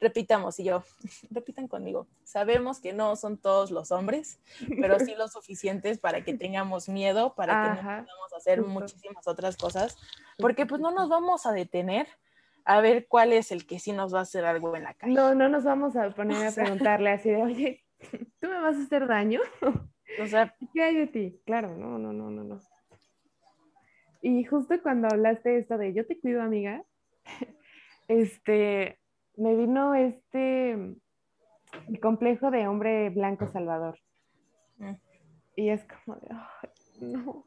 repitamos y yo, repitan conmigo, sabemos que no son todos los hombres, pero sí lo suficientes para que tengamos miedo, para que no podamos hacer muchísimas otras cosas, porque pues no nos vamos a detener a ver cuál es el que sí nos va a hacer algo en la calle. No, no nos vamos a poner a preguntarle así de, oye, ¿tú me vas a hacer daño? O sea, ¿qué hay de ti? Claro, no, no, no, no, no. Y justo cuando hablaste esto de yo te cuido, amiga, este, me vino este complejo de hombre blanco salvador. Mm. Y es como de, no,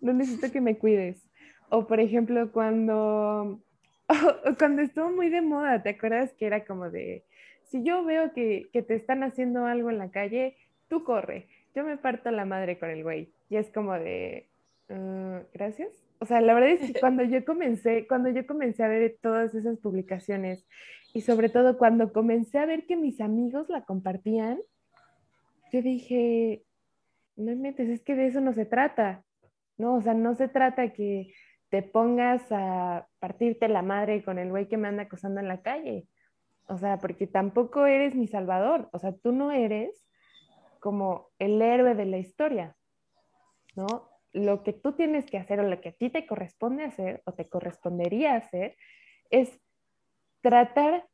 no necesito que me cuides. O por ejemplo, cuando, cuando estuvo muy de moda, ¿te acuerdas que era como de, si yo veo que, te están haciendo algo en la calle, tú corre, yo me parto la madre con el güey. Y es como de, ah, gracias. O sea, la verdad es que cuando yo comencé, cuando yo comencé a ver todas esas publicaciones y sobre todo cuando comencé a ver que mis amigos la compartían, yo dije, no me metes, es que de eso no se trata. No, o sea, no se trata que te pongas a partirte la madre con el güey que me anda acosando en la calle. O sea, porque tampoco eres mi salvador. O sea, tú no eres como el héroe de la historia, ¿no? Lo que tú tienes que hacer o lo que a ti te corresponde hacer o te correspondería hacer es tratar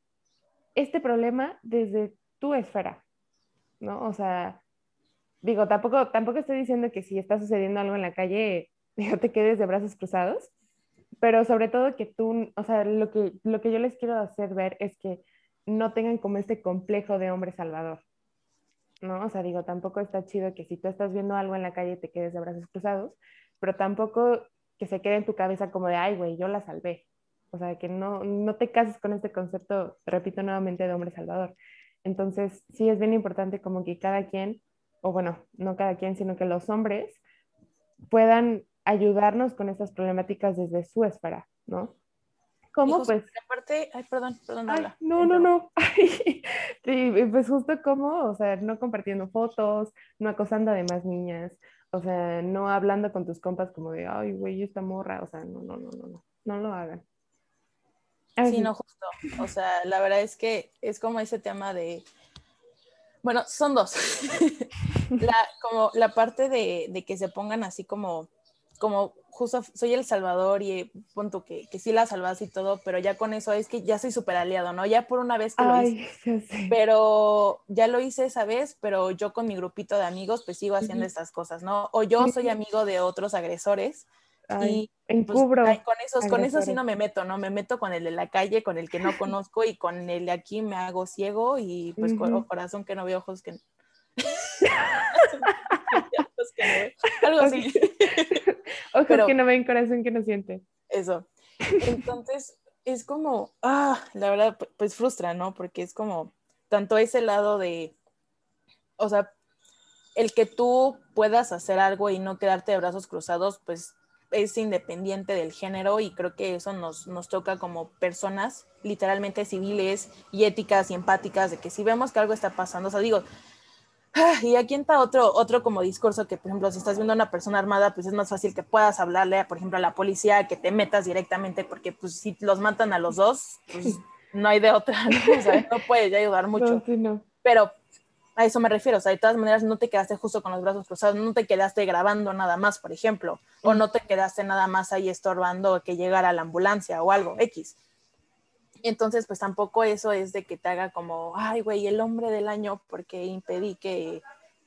este problema desde tu esfera, ¿no? O sea, digo, tampoco, tampoco estoy diciendo que si está sucediendo algo en la calle, no te quedes de brazos cruzados, pero sobre todo que tú, o sea, lo que, lo que yo les quiero hacer ver es que no tengan como este complejo de hombre salvador, ¿no? O sea, digo, tampoco está chido que si tú estás viendo algo en la calle te quedes de brazos cruzados, pero tampoco que se quede en tu cabeza como de, ay, güey, yo la salvé. O sea, que no, no te cases con este concepto, repito nuevamente, de hombre salvador. Entonces, sí es bien importante como que cada quien o bueno, no cada quien, sino que los hombres puedan ayudarnos con estas problemáticas desde su esfera, ¿no? ¿Cómo? Pues. Aparte, ay, perdón, perdón, No, no, no. sí, pues justo como, o sea, no compartiendo fotos, no acosando a demás niñas, o sea, no hablando con tus compas como de, ay, güey, esta morra, o sea, no, no, no, no, no, no lo hagan. sí, no, justo. O sea, la verdad es que es como ese tema de bueno, son dos. la, como la parte de, que se pongan así como, como justo soy el salvador y punto que, que sí la salvas y todo, pero ya con eso es que ya soy súper aliado, ¿no? Ya por una vez que lo hice. Pero ya lo hice esa vez, pero yo con mi grupito de amigos pues sigo haciendo estas cosas, ¿no? O yo soy amigo de otros agresores y pues, con esos, con eso sí no me meto, ¿no? Me meto con el de la calle, con el que no conozco y con el de aquí me hago ciego y pues con corazón que no veo, ojos que no. Algo así. Ojos que no ven, corazón que no siente. Eso. Entonces, es como, ah, la verdad, pues frustra, ¿no? Porque es como, tanto ese lado de, o sea, el que tú puedas hacer algo y no quedarte de brazos cruzados, pues es independiente del género y creo que eso nos, nos toca como personas literalmente civiles y éticas y empáticas de que si vemos que algo está pasando, o sea, digo, y aquí está otro, otro como discurso que, por ejemplo, si estás viendo a una persona armada, pues es más fácil que puedas hablarle, por ejemplo, a la policía, que te metas directamente, porque pues si los matan a los dos, pues no hay de otra, ¿no? O sea, no puedes ayudar mucho. Pero a eso me refiero, o sea, de todas maneras no te quedaste justo con los brazos cruzados, no te quedaste grabando nada más, por ejemplo, o no te quedaste nada más ahí estorbando que llegara la ambulancia o algo, X. Entonces, pues tampoco eso es de que te haga como, ay, güey, el hombre del año porque impedí que,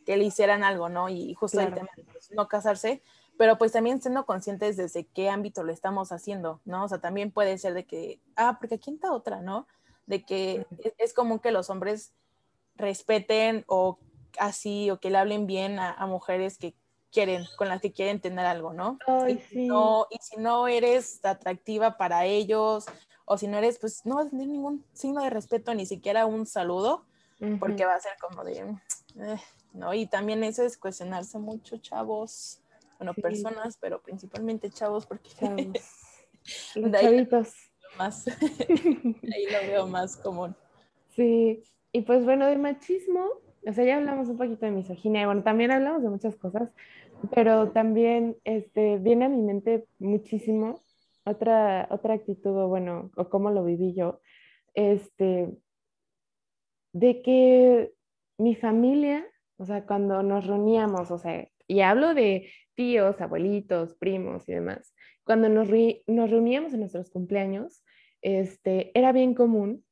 que le hicieran algo, ¿no? Y justo el tema de pues, no casarse, pero pues también siendo conscientes desde qué ámbito lo estamos haciendo, ¿no? O sea, también puede ser de que, ah, porque aquí está otra, ¿no? De que es común que los hombres respeten o así o que le hablen bien a, mujeres que quieren, con las que quieren tener algo, ¿no? y, si no y si no eres atractiva para ellos o si no eres, pues no vas a tener ningún signo de respeto, ni siquiera un saludo, porque va a ser como de, eh, ¿no? Y también eso es cuestionarse mucho, chavos, bueno, personas, pero principalmente chavos, porque Los chavitos. Más, ahí lo veo más común. Sí, y pues bueno, de machismo, o sea, ya hablamos un poquito de misoginia, bueno, también hablamos de muchas cosas, pero también este, viene a mi mente muchísimo otra, otra actitud, o bueno, o cómo lo viví yo, este, de que mi familia, o sea, cuando nos reuníamos, o sea, y hablo de tíos, abuelitos, primos y demás, cuando nos, nos reuníamos en nuestros cumpleaños, este, era bien común,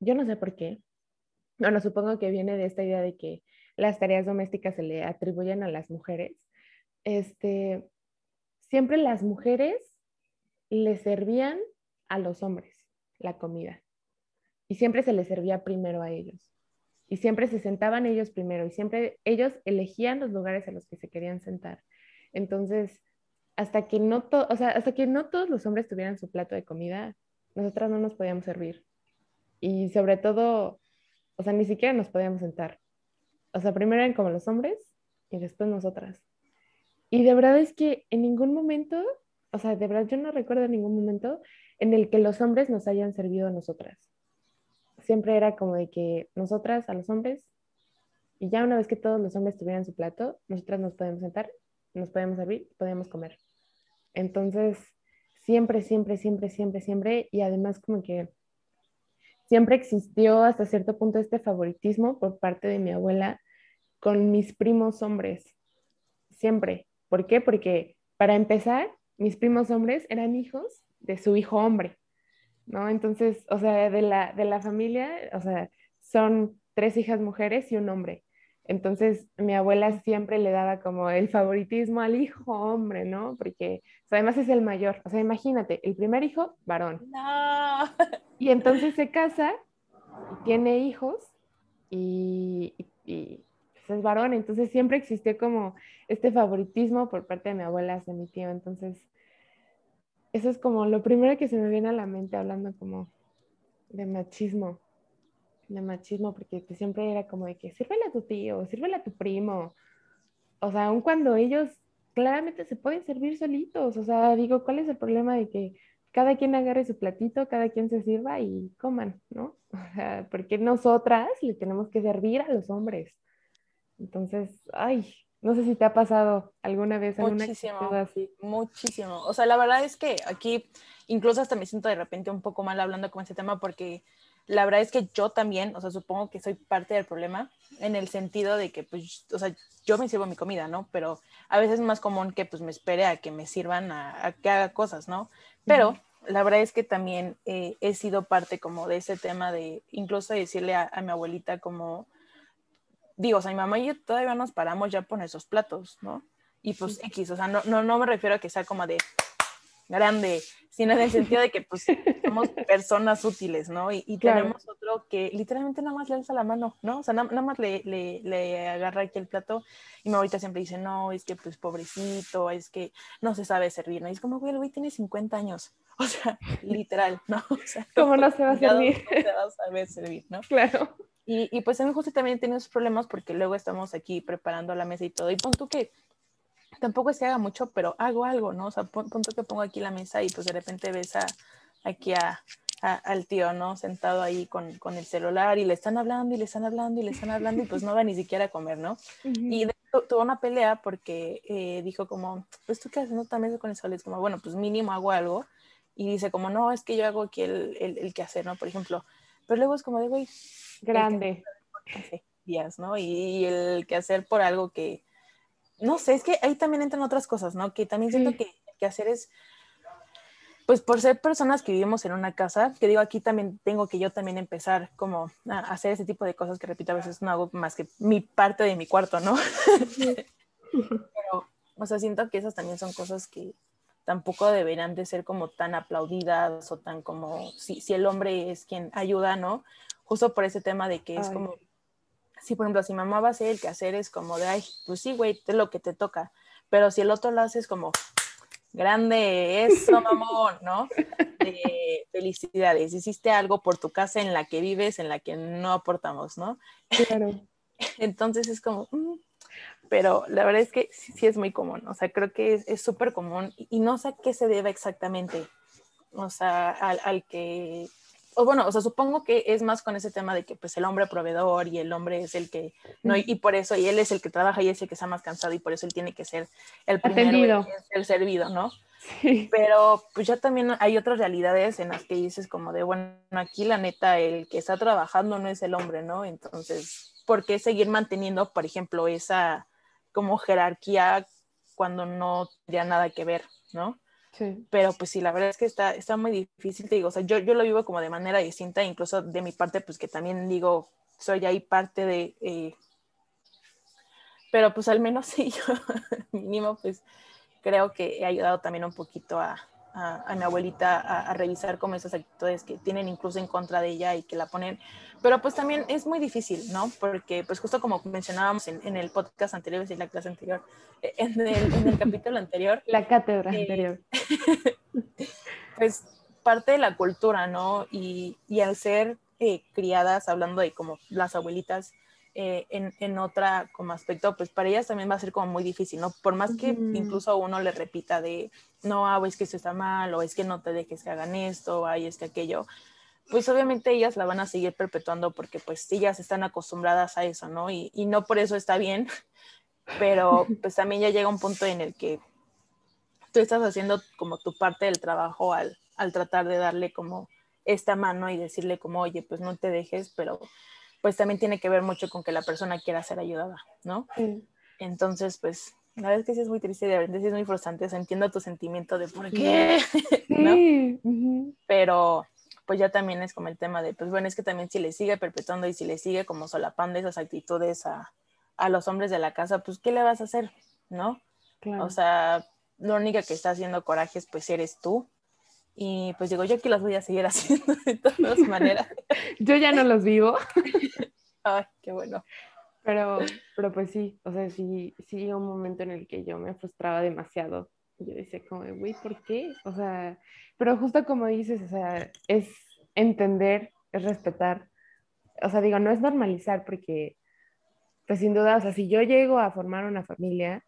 yo no sé por qué, bueno, supongo que viene de esta idea de que las tareas domésticas se le atribuyen a las mujeres, este, siempre las mujeres le servían a los hombres la comida y siempre se les servía primero a ellos y siempre se sentaban ellos primero y siempre ellos elegían los lugares a los que se querían sentar. Entonces, hasta que no, o sea, hasta que no todos los hombres tuvieran su plato de comida, nosotras no nos podíamos servir. Y sobre todo, o sea, ni siquiera nos podíamos sentar. O sea, primero eran como los hombres y después nosotras. Y de verdad es que en ningún momento, o sea, de verdad yo no recuerdo ningún momento en el que los hombres nos hayan servido a nosotras. Siempre era como de que nosotras a los hombres, y ya una vez que todos los hombres tuvieran su plato, nosotras nos podemos sentar, nos podemos servir, podemos comer. Entonces, siempre, siempre, siempre, siempre, siempre, y además como que siempre existió hasta cierto punto este favoritismo por parte de mi abuela con mis primos hombres. Siempre. ¿Por qué? Porque para empezar, mis primos hombres eran hijos de su hijo hombre, ¿no? Entonces, o sea, de la, de la familia, o sea, son tres hijas mujeres y un hombre. Entonces, mi abuela siempre le daba como el favoritismo al hijo hombre, ¿no? Porque además es el mayor. O sea, imagínate, el primer hijo, varón. No. Y entonces se casa y tiene hijos y, y, pues, es varón. Entonces siempre existió como este favoritismo por parte de mi abuela hacia mi tío. Entonces, eso es como lo primero que se me viene a la mente hablando como de machismo de machismo, porque siempre era como de que sírvele a tu tío, sírvele a tu primo. O sea, aun cuando ellos claramente se pueden servir solitos, o sea, digo, ¿cuál es el problema de que cada quien agarre su platito, cada quien se sirva y coman, ¿no? O sea, porque nosotras le tenemos que servir a los hombres. Entonces, ay, no sé si te ha pasado alguna vez alguna muchísimo, así. Muchísimo. O sea, la verdad es que aquí incluso hasta me siento de repente un poco mal hablando con ese tema porque la verdad es que yo también, o sea, supongo que soy parte del problema en el sentido de que, pues, o sea, yo me sirvo mi comida, ¿no? Pero a veces es más común que, pues, me espere a que me sirvan, a, que haga cosas, ¿no? Pero la verdad es que también eh, he sido parte como de ese tema de, incluso decirle a, mi abuelita como, digo, o sea, mi mamá y yo todavía nos paramos ya por esos platos, ¿no? Y pues X, o sea, no, no, no me refiero a que sea como de, grande, sino en el sentido de que pues somos personas útiles, ¿no? Y, tenemos otro que literalmente nada más le alza la mano, ¿no? O sea, nada, más le, le, le, agarra aquí el plato y mi abuelita siempre dice, no, es que pues pobrecito, es que no se sabe servir, ¿no? Y es como, güey, el güey tiene 50 años, o sea, literal, ¿no? O sea, ¿Cómo no se va a servir? No se va a saber servir, ¿no? Claro. Y, y pues a mí justo también tiene esos problemas porque luego estamos aquí preparando la mesa y todo, y pon tú que tampoco es que haga mucho, pero hago algo, ¿no? O sea, punto que pongo aquí la mesa y pues de repente ves a, aquí a, al tío, ¿no? Sentado ahí con, con, el celular y le están hablando y le están hablando y le están hablando y pues no va ni siquiera a comer, ¿no? Y tuvo una pelea porque eh, dijo como, pues tú qué haces, no también con el sol, es como, bueno, pues mínimo hago algo. Y dice como, no, es que yo hago aquí el, el, el que hacer, ¿no? Por ejemplo. Pero luego es como de, güey. Grande. Días, ¿no? Y, y el que hacer por algo que, no sé, es que ahí también entran otras cosas, ¿no? Que también siento que, que hacer es, pues por ser personas que vivimos en una casa, que digo, aquí también tengo que yo también empezar como a hacer ese tipo de cosas que repito, a veces no hago más que mi parte de mi cuarto, ¿no? Pero, o sea, siento que esas también son cosas que tampoco deberían de ser como tan aplaudidas o tan como si, si el hombre es quien ayuda, ¿no? Justo por ese tema de que es como si por ejemplo, si mamá va a hacer el que hacer es como de, ay, pues sí, güey, es lo que te toca. Pero si el otro lo hace es como, grande, eso, mamón, ¿no? De felicidades, hiciste algo por tu casa en la que vives, en la que no aportamos, ¿no? Claro. Entonces es como, mm", pero la verdad es que sí, es muy común, o sea, creo que es súper común y, no sé a qué se debe exactamente, o sea, al, al que o bueno, o sea, supongo que es más con ese tema de que pues el hombre proveedor y el hombre es el que, no, y, por eso, y él es el que trabaja y es el que está más cansado y por eso él tiene que ser el primero, el, servido, ¿no? Sí. Pero pues ya también hay otras realidades en las que dices como de, bueno, aquí la neta, el que está trabajando no es el hombre, ¿no? Entonces, ¿por qué seguir manteniendo, por ejemplo, esa como jerarquía cuando no tendría nada que ver, ¿no? Pero pues sí, la verdad es que está, está muy difícil, te digo, o sea, yo, yo lo vivo como de manera distinta, incluso de mi parte, pues que también digo, soy ahí parte de... Eh, pero pues al menos sí, yo mínimo pues creo que he ayudado también un poquito a, a, mi abuelita a, revisar como esas actitudes que tienen incluso en contra de ella y que la ponen, pero pues también es muy difícil, ¿no? Porque pues justo como mencionábamos en, el podcast anterior, en la clase anterior, en el, en el capítulo anterior. La cátedra eh, anterior. pues parte de la cultura, ¿no? Y, y al ser eh, criadas, hablando de como las abuelitas, eh, en, en, otra como aspecto, pues para ellas también va a ser como muy difícil, ¿no? Por más que incluso uno le repita de, no, ah, es que eso está mal, o es que no te dejes que hagan esto, o ay, es que aquello, pues obviamente ellas la van a seguir perpetuando porque pues ellas están acostumbradas a eso, ¿no? Y, y no por eso está bien, pero pues también ya llega un punto en el que tú estás haciendo como tu parte del trabajo al, al tratar de darle como esta mano y decirle como, oye, pues no te dejes, pero pues también tiene que ver mucho con que la persona quiera ser ayudada, ¿no? Entonces, pues, la verdad es que sí es muy triste, de verdad sí es muy frustrante, entiendo tu sentimiento de por qué, ¿no? Pero, pues ya también es como el tema de, pues bueno, es que también si le sigue perpetuando y si le sigue como solapando esas actitudes a, a los hombres de la casa, pues, ¿qué le vas a hacer? ¿No? O sea, lo único que está haciendo corajes, pues eres tú, y pues digo, yo aquí las voy a seguir haciendo de todas maneras. yo ya no los vivo. Ay, qué bueno. Pero, pero pues sí, o sea, sí, sí un momento en el que yo me frustraba demasiado. Yo decía como, güey, ¿por qué? O sea, pero justo como dices, o sea, es entender, es respetar. O sea, digo, no es normalizar porque, pues sin duda, o sea, si yo llego a formar una familia,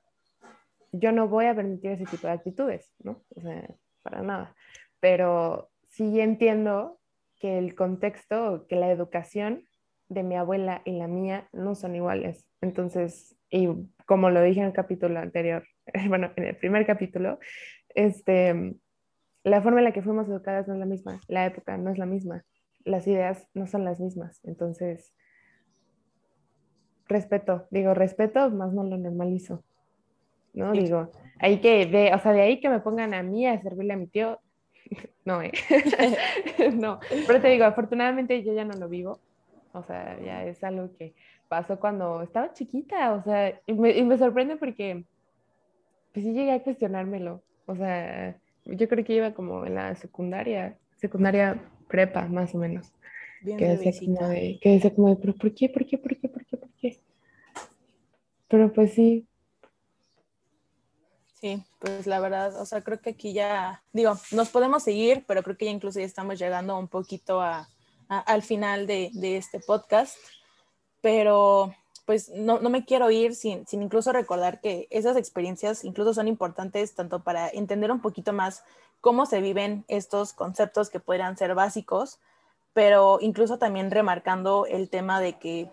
yo no voy a permitir ese tipo de actitudes, ¿no? O sea, para nada pero sí entiendo que el contexto, que la educación de mi abuela y la mía no son iguales. Entonces, y como lo dije en el capítulo anterior, bueno, en el primer capítulo, este, la forma en la que fuimos educadas no es la misma, la época no es la misma, las ideas no son las mismas. Entonces, respeto, digo respeto, más no lo normalizo. ¿No? Digo, hay que, de, o sea, de ahí que me pongan a mí a servirle a mi tío, no, ¿eh? no, pero te digo, afortunadamente yo ya no lo vivo, o sea, ya es algo que pasó cuando estaba chiquita, o sea, y me, sorprende porque, pues sí llegué a cuestionármelo, o sea, yo creo que iba como en la secundaria, secundaria prepa, más o menos. que decía, como de, que decía como de, pero ¿por qué, por qué, por qué, por qué, por qué? Pero pues sí, Sí, pues la verdad, o sea, creo que aquí ya, digo, nos podemos seguir, pero creo que ya incluso ya estamos llegando un poquito a, al final de, de, este podcast, pero pues no, no me quiero ir sin, sin, incluso recordar que esas experiencias incluso son importantes tanto para entender un poquito más cómo se viven estos conceptos que podrían ser básicos, pero incluso también remarcando el tema de que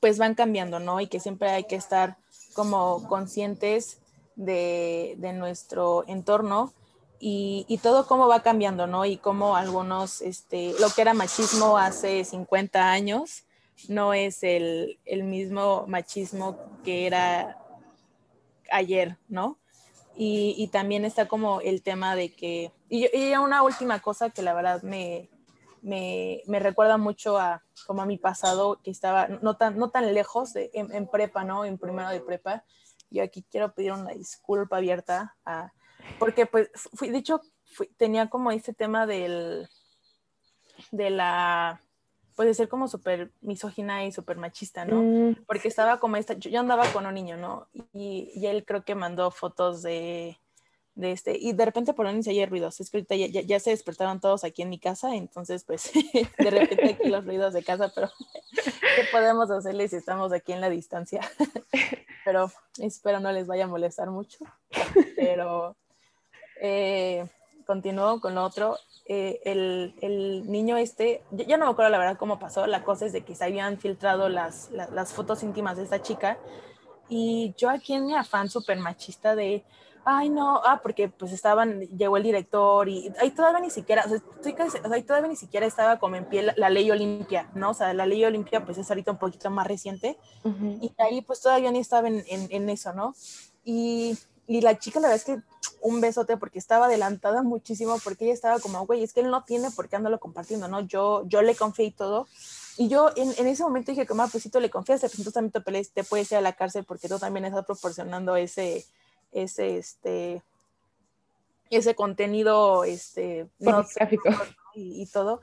pues van cambiando, ¿no? Y que siempre hay que estar como conscientes de, nuestro entorno y, todo cómo va cambiando, ¿no? Y cómo algunos, este, lo que era machismo hace 50 años no es el, mismo machismo que era ayer, ¿no? Y, también está como el tema de que, y, y, una última cosa que la verdad me, me, recuerda mucho a como a mi pasado, que estaba no tan, no tan lejos en, en, prepa, ¿no? En primero de prepa, yo aquí quiero pedir una disculpa abierta, porque pues, fui, de hecho, tenía como este tema del, de la, puede ser como súper misógina y súper machista, ¿no? Mm. Porque estaba como esta, yo, andaba con un niño, ¿no? Y, y, él creo que mandó fotos de, de este, y de repente por ahí se oye ruidos, es que ya, ya, se despertaron todos aquí en mi casa, entonces pues de repente aquí los ruidos de casa, pero ¿qué podemos hacerle si estamos aquí en la distancia? pero espero no les vaya a molestar mucho, pero eh, continúo con lo otro, eh, el, el, niño este, ya no me acuerdo la verdad cómo pasó, la cosa es de que se habían filtrado las, las, las fotos íntimas de esta chica, y yo aquí en mi afán súper machista de ay no, ah, porque pues estaban, llegó el director y ahí todavía ni siquiera, o sea, estoy ahí todavía ni siquiera estaba como en pie la, ley Olimpia, ¿no? O sea, la ley Olimpia pues es ahorita un poquito más reciente y ahí pues todavía ni estaba en, en, eso, ¿no? Y, y la chica, la verdad es que un besote porque estaba adelantada muchísimo, porque ella estaba como, güey, es que él no tiene por qué andarlo compartiendo, ¿no? Yo, yo le confié y todo. Y yo en, en ese momento dije, como, ah, pues si tú le confías, pues entonces también te puedes ir a la cárcel porque tú también estás proporcionando ese, ese, este, ese contenido, este, no, y, y, todo.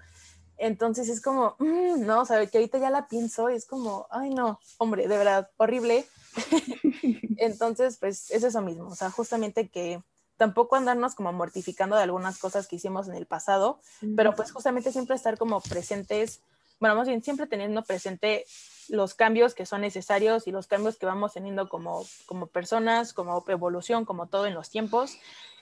Entonces es como, mm, no, o sea, que ahorita ya la pienso y es como, ay no, hombre, de verdad, horrible. Entonces, pues es eso mismo, o sea, justamente que tampoco andarnos como mortificando de algunas cosas que hicimos en el pasado, pero pues justamente siempre estar como presentes, bueno, más bien siempre teniendo presente los cambios que son necesarios y los cambios que vamos teniendo como, como personas, como evolución, como todo en los tiempos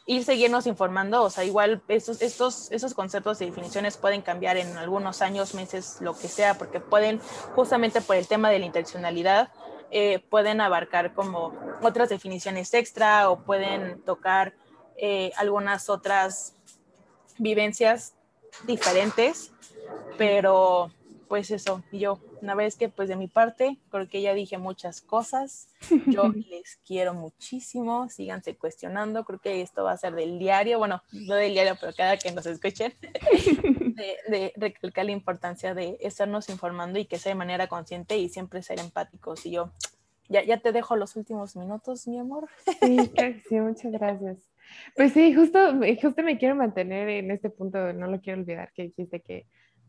y seguirnos informando, o sea, igual estos, estos, esos conceptos y definiciones pueden cambiar en algunos años, meses, lo que sea, porque pueden, justamente por el tema de la intencionalidad, eh, pueden abarcar como otras definiciones extra o pueden tocar eh, algunas otras vivencias diferentes, pero pues eso, yo, una vez que pues de mi parte, creo que ya dije muchas cosas, yo les quiero muchísimo, síganse cuestionando, creo que esto va a ser del diario, bueno, no del diario, pero cada que nos escuchen, de, recalcar la importancia de estarnos informando y que sea de manera consciente y siempre ser empáticos. Y yo, ya, ya te dejo los últimos minutos, mi amor. Sí, sí, muchas gracias. Pues sí, justo, justo me quiero mantener en este punto, no lo quiero olvidar, que dijiste que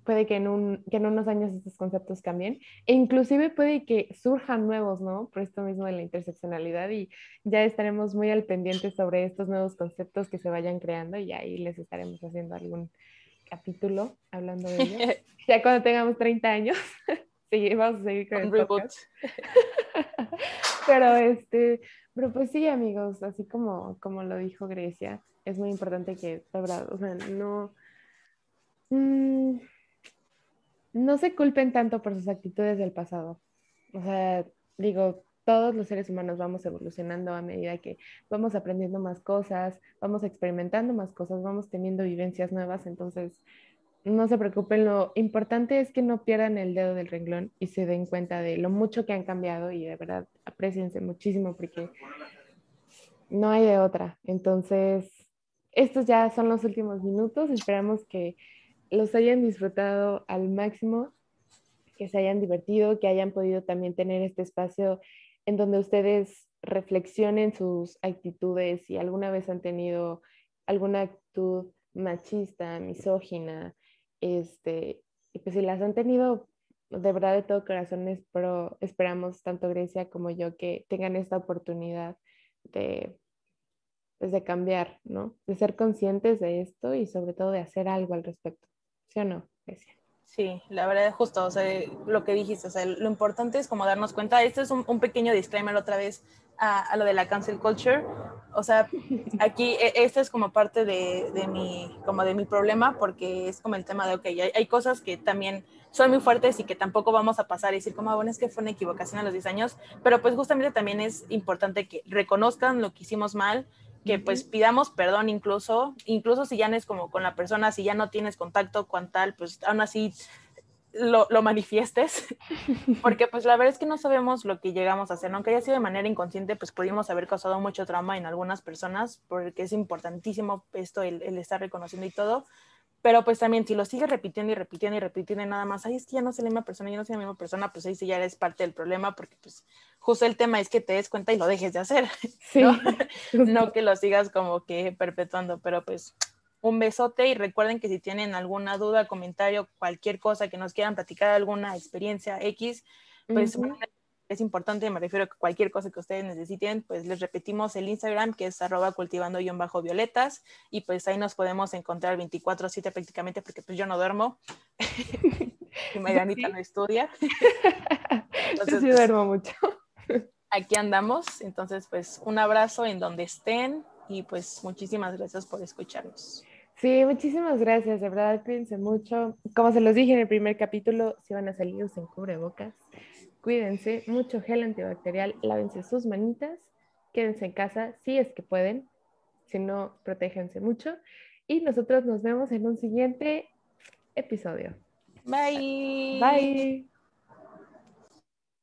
puede que en, un, que en unos años estos conceptos cambien e inclusive puede que surjan nuevos, ¿no? Por esto mismo de la interseccionalidad y ya estaremos muy al pendiente sobre estos nuevos conceptos que se vayan creando y ahí les estaremos haciendo algún capítulo hablando de ellos. ya cuando tengamos 30 años, sí, vamos a seguir con el podcast. pero este, pero pues sí, amigos, así como, como lo dijo Grecia, es muy importante que, o sea, no... Mmm, no se culpen tanto por sus actitudes del pasado. O sea, digo, todos los seres humanos vamos evolucionando a medida que vamos aprendiendo más cosas, vamos experimentando más cosas, vamos teniendo vivencias nuevas, entonces no se preocupen, lo importante es que no pierdan el dedo del renglón y se den cuenta de lo mucho que han cambiado y de verdad apreciense muchísimo porque no hay de otra. Entonces, estos ya son los últimos minutos, esperamos que los hayan disfrutado al máximo, que se hayan divertido, que hayan podido también tener este espacio en donde ustedes reflexionen sus actitudes si alguna vez han tenido alguna actitud machista, misógina, este, y pues si las han tenido de verdad de todo corazón, pero esperamos tanto Grecia como yo que tengan esta oportunidad de pues de cambiar, ¿no? De ser conscientes de esto y sobre todo de hacer algo al respecto. ¿Sí o no? Sí, la verdad es justo, o sea, lo que dijiste, o sea, lo importante es como darnos cuenta, este es un, pequeño disclaimer otra vez a, lo de la cancel culture, o sea, aquí e, este es como parte de, de, mi, como de mi problema, porque es como el tema de, ok, hay, hay, cosas que también son muy fuertes y que tampoco vamos a pasar y decir como, ah, bueno, es que fue una equivocación a los 10 años, pero pues justamente también es importante que reconozcan lo que hicimos mal, que pues pidamos perdón incluso, incluso si ya no es como con la persona, si ya no tienes contacto con tal, pues aún así lo, lo, manifiestes, porque pues la verdad es que no sabemos lo que llegamos a hacer, aunque haya sido de manera inconsciente, pues pudimos haber causado mucho trauma en algunas personas, porque es importantísimo esto, el, el estar reconociendo y todo, pero pues también si lo sigues repitiendo y repitiendo y repitiendo y nada más, ay, es que ya no soy la misma persona, ya no soy la misma persona, pues ahí sí ya eres parte del problema porque pues justo el tema es que te des cuenta y lo dejes de hacer, ¿no? no que lo sigas como que perpetuando, pero pues un besote y recuerden que si tienen alguna duda, comentario, cualquier cosa que nos quieran platicar, alguna experiencia X, pues es importante, me refiero a cualquier cosa que ustedes necesiten, pues les repetimos el Instagram que es arroba cultivando-violetas y pues ahí nos podemos encontrar 24/7 prácticamente porque pues yo no duermo y Marianita no estudia. Entonces, sí duermo mucho. Aquí andamos, entonces pues un abrazo en donde estén y pues muchísimas gracias por escucharnos. Sí, muchísimas gracias, de verdad, cuídense mucho. Como se los dije en el primer capítulo, si van a salir, usen cubrebocas cuídense, mucho gel antibacterial, lávense sus manitas, quédense en casa si es que pueden, si no, protéjanse mucho. Y nosotros nos vemos en un siguiente episodio. Bye. Bye.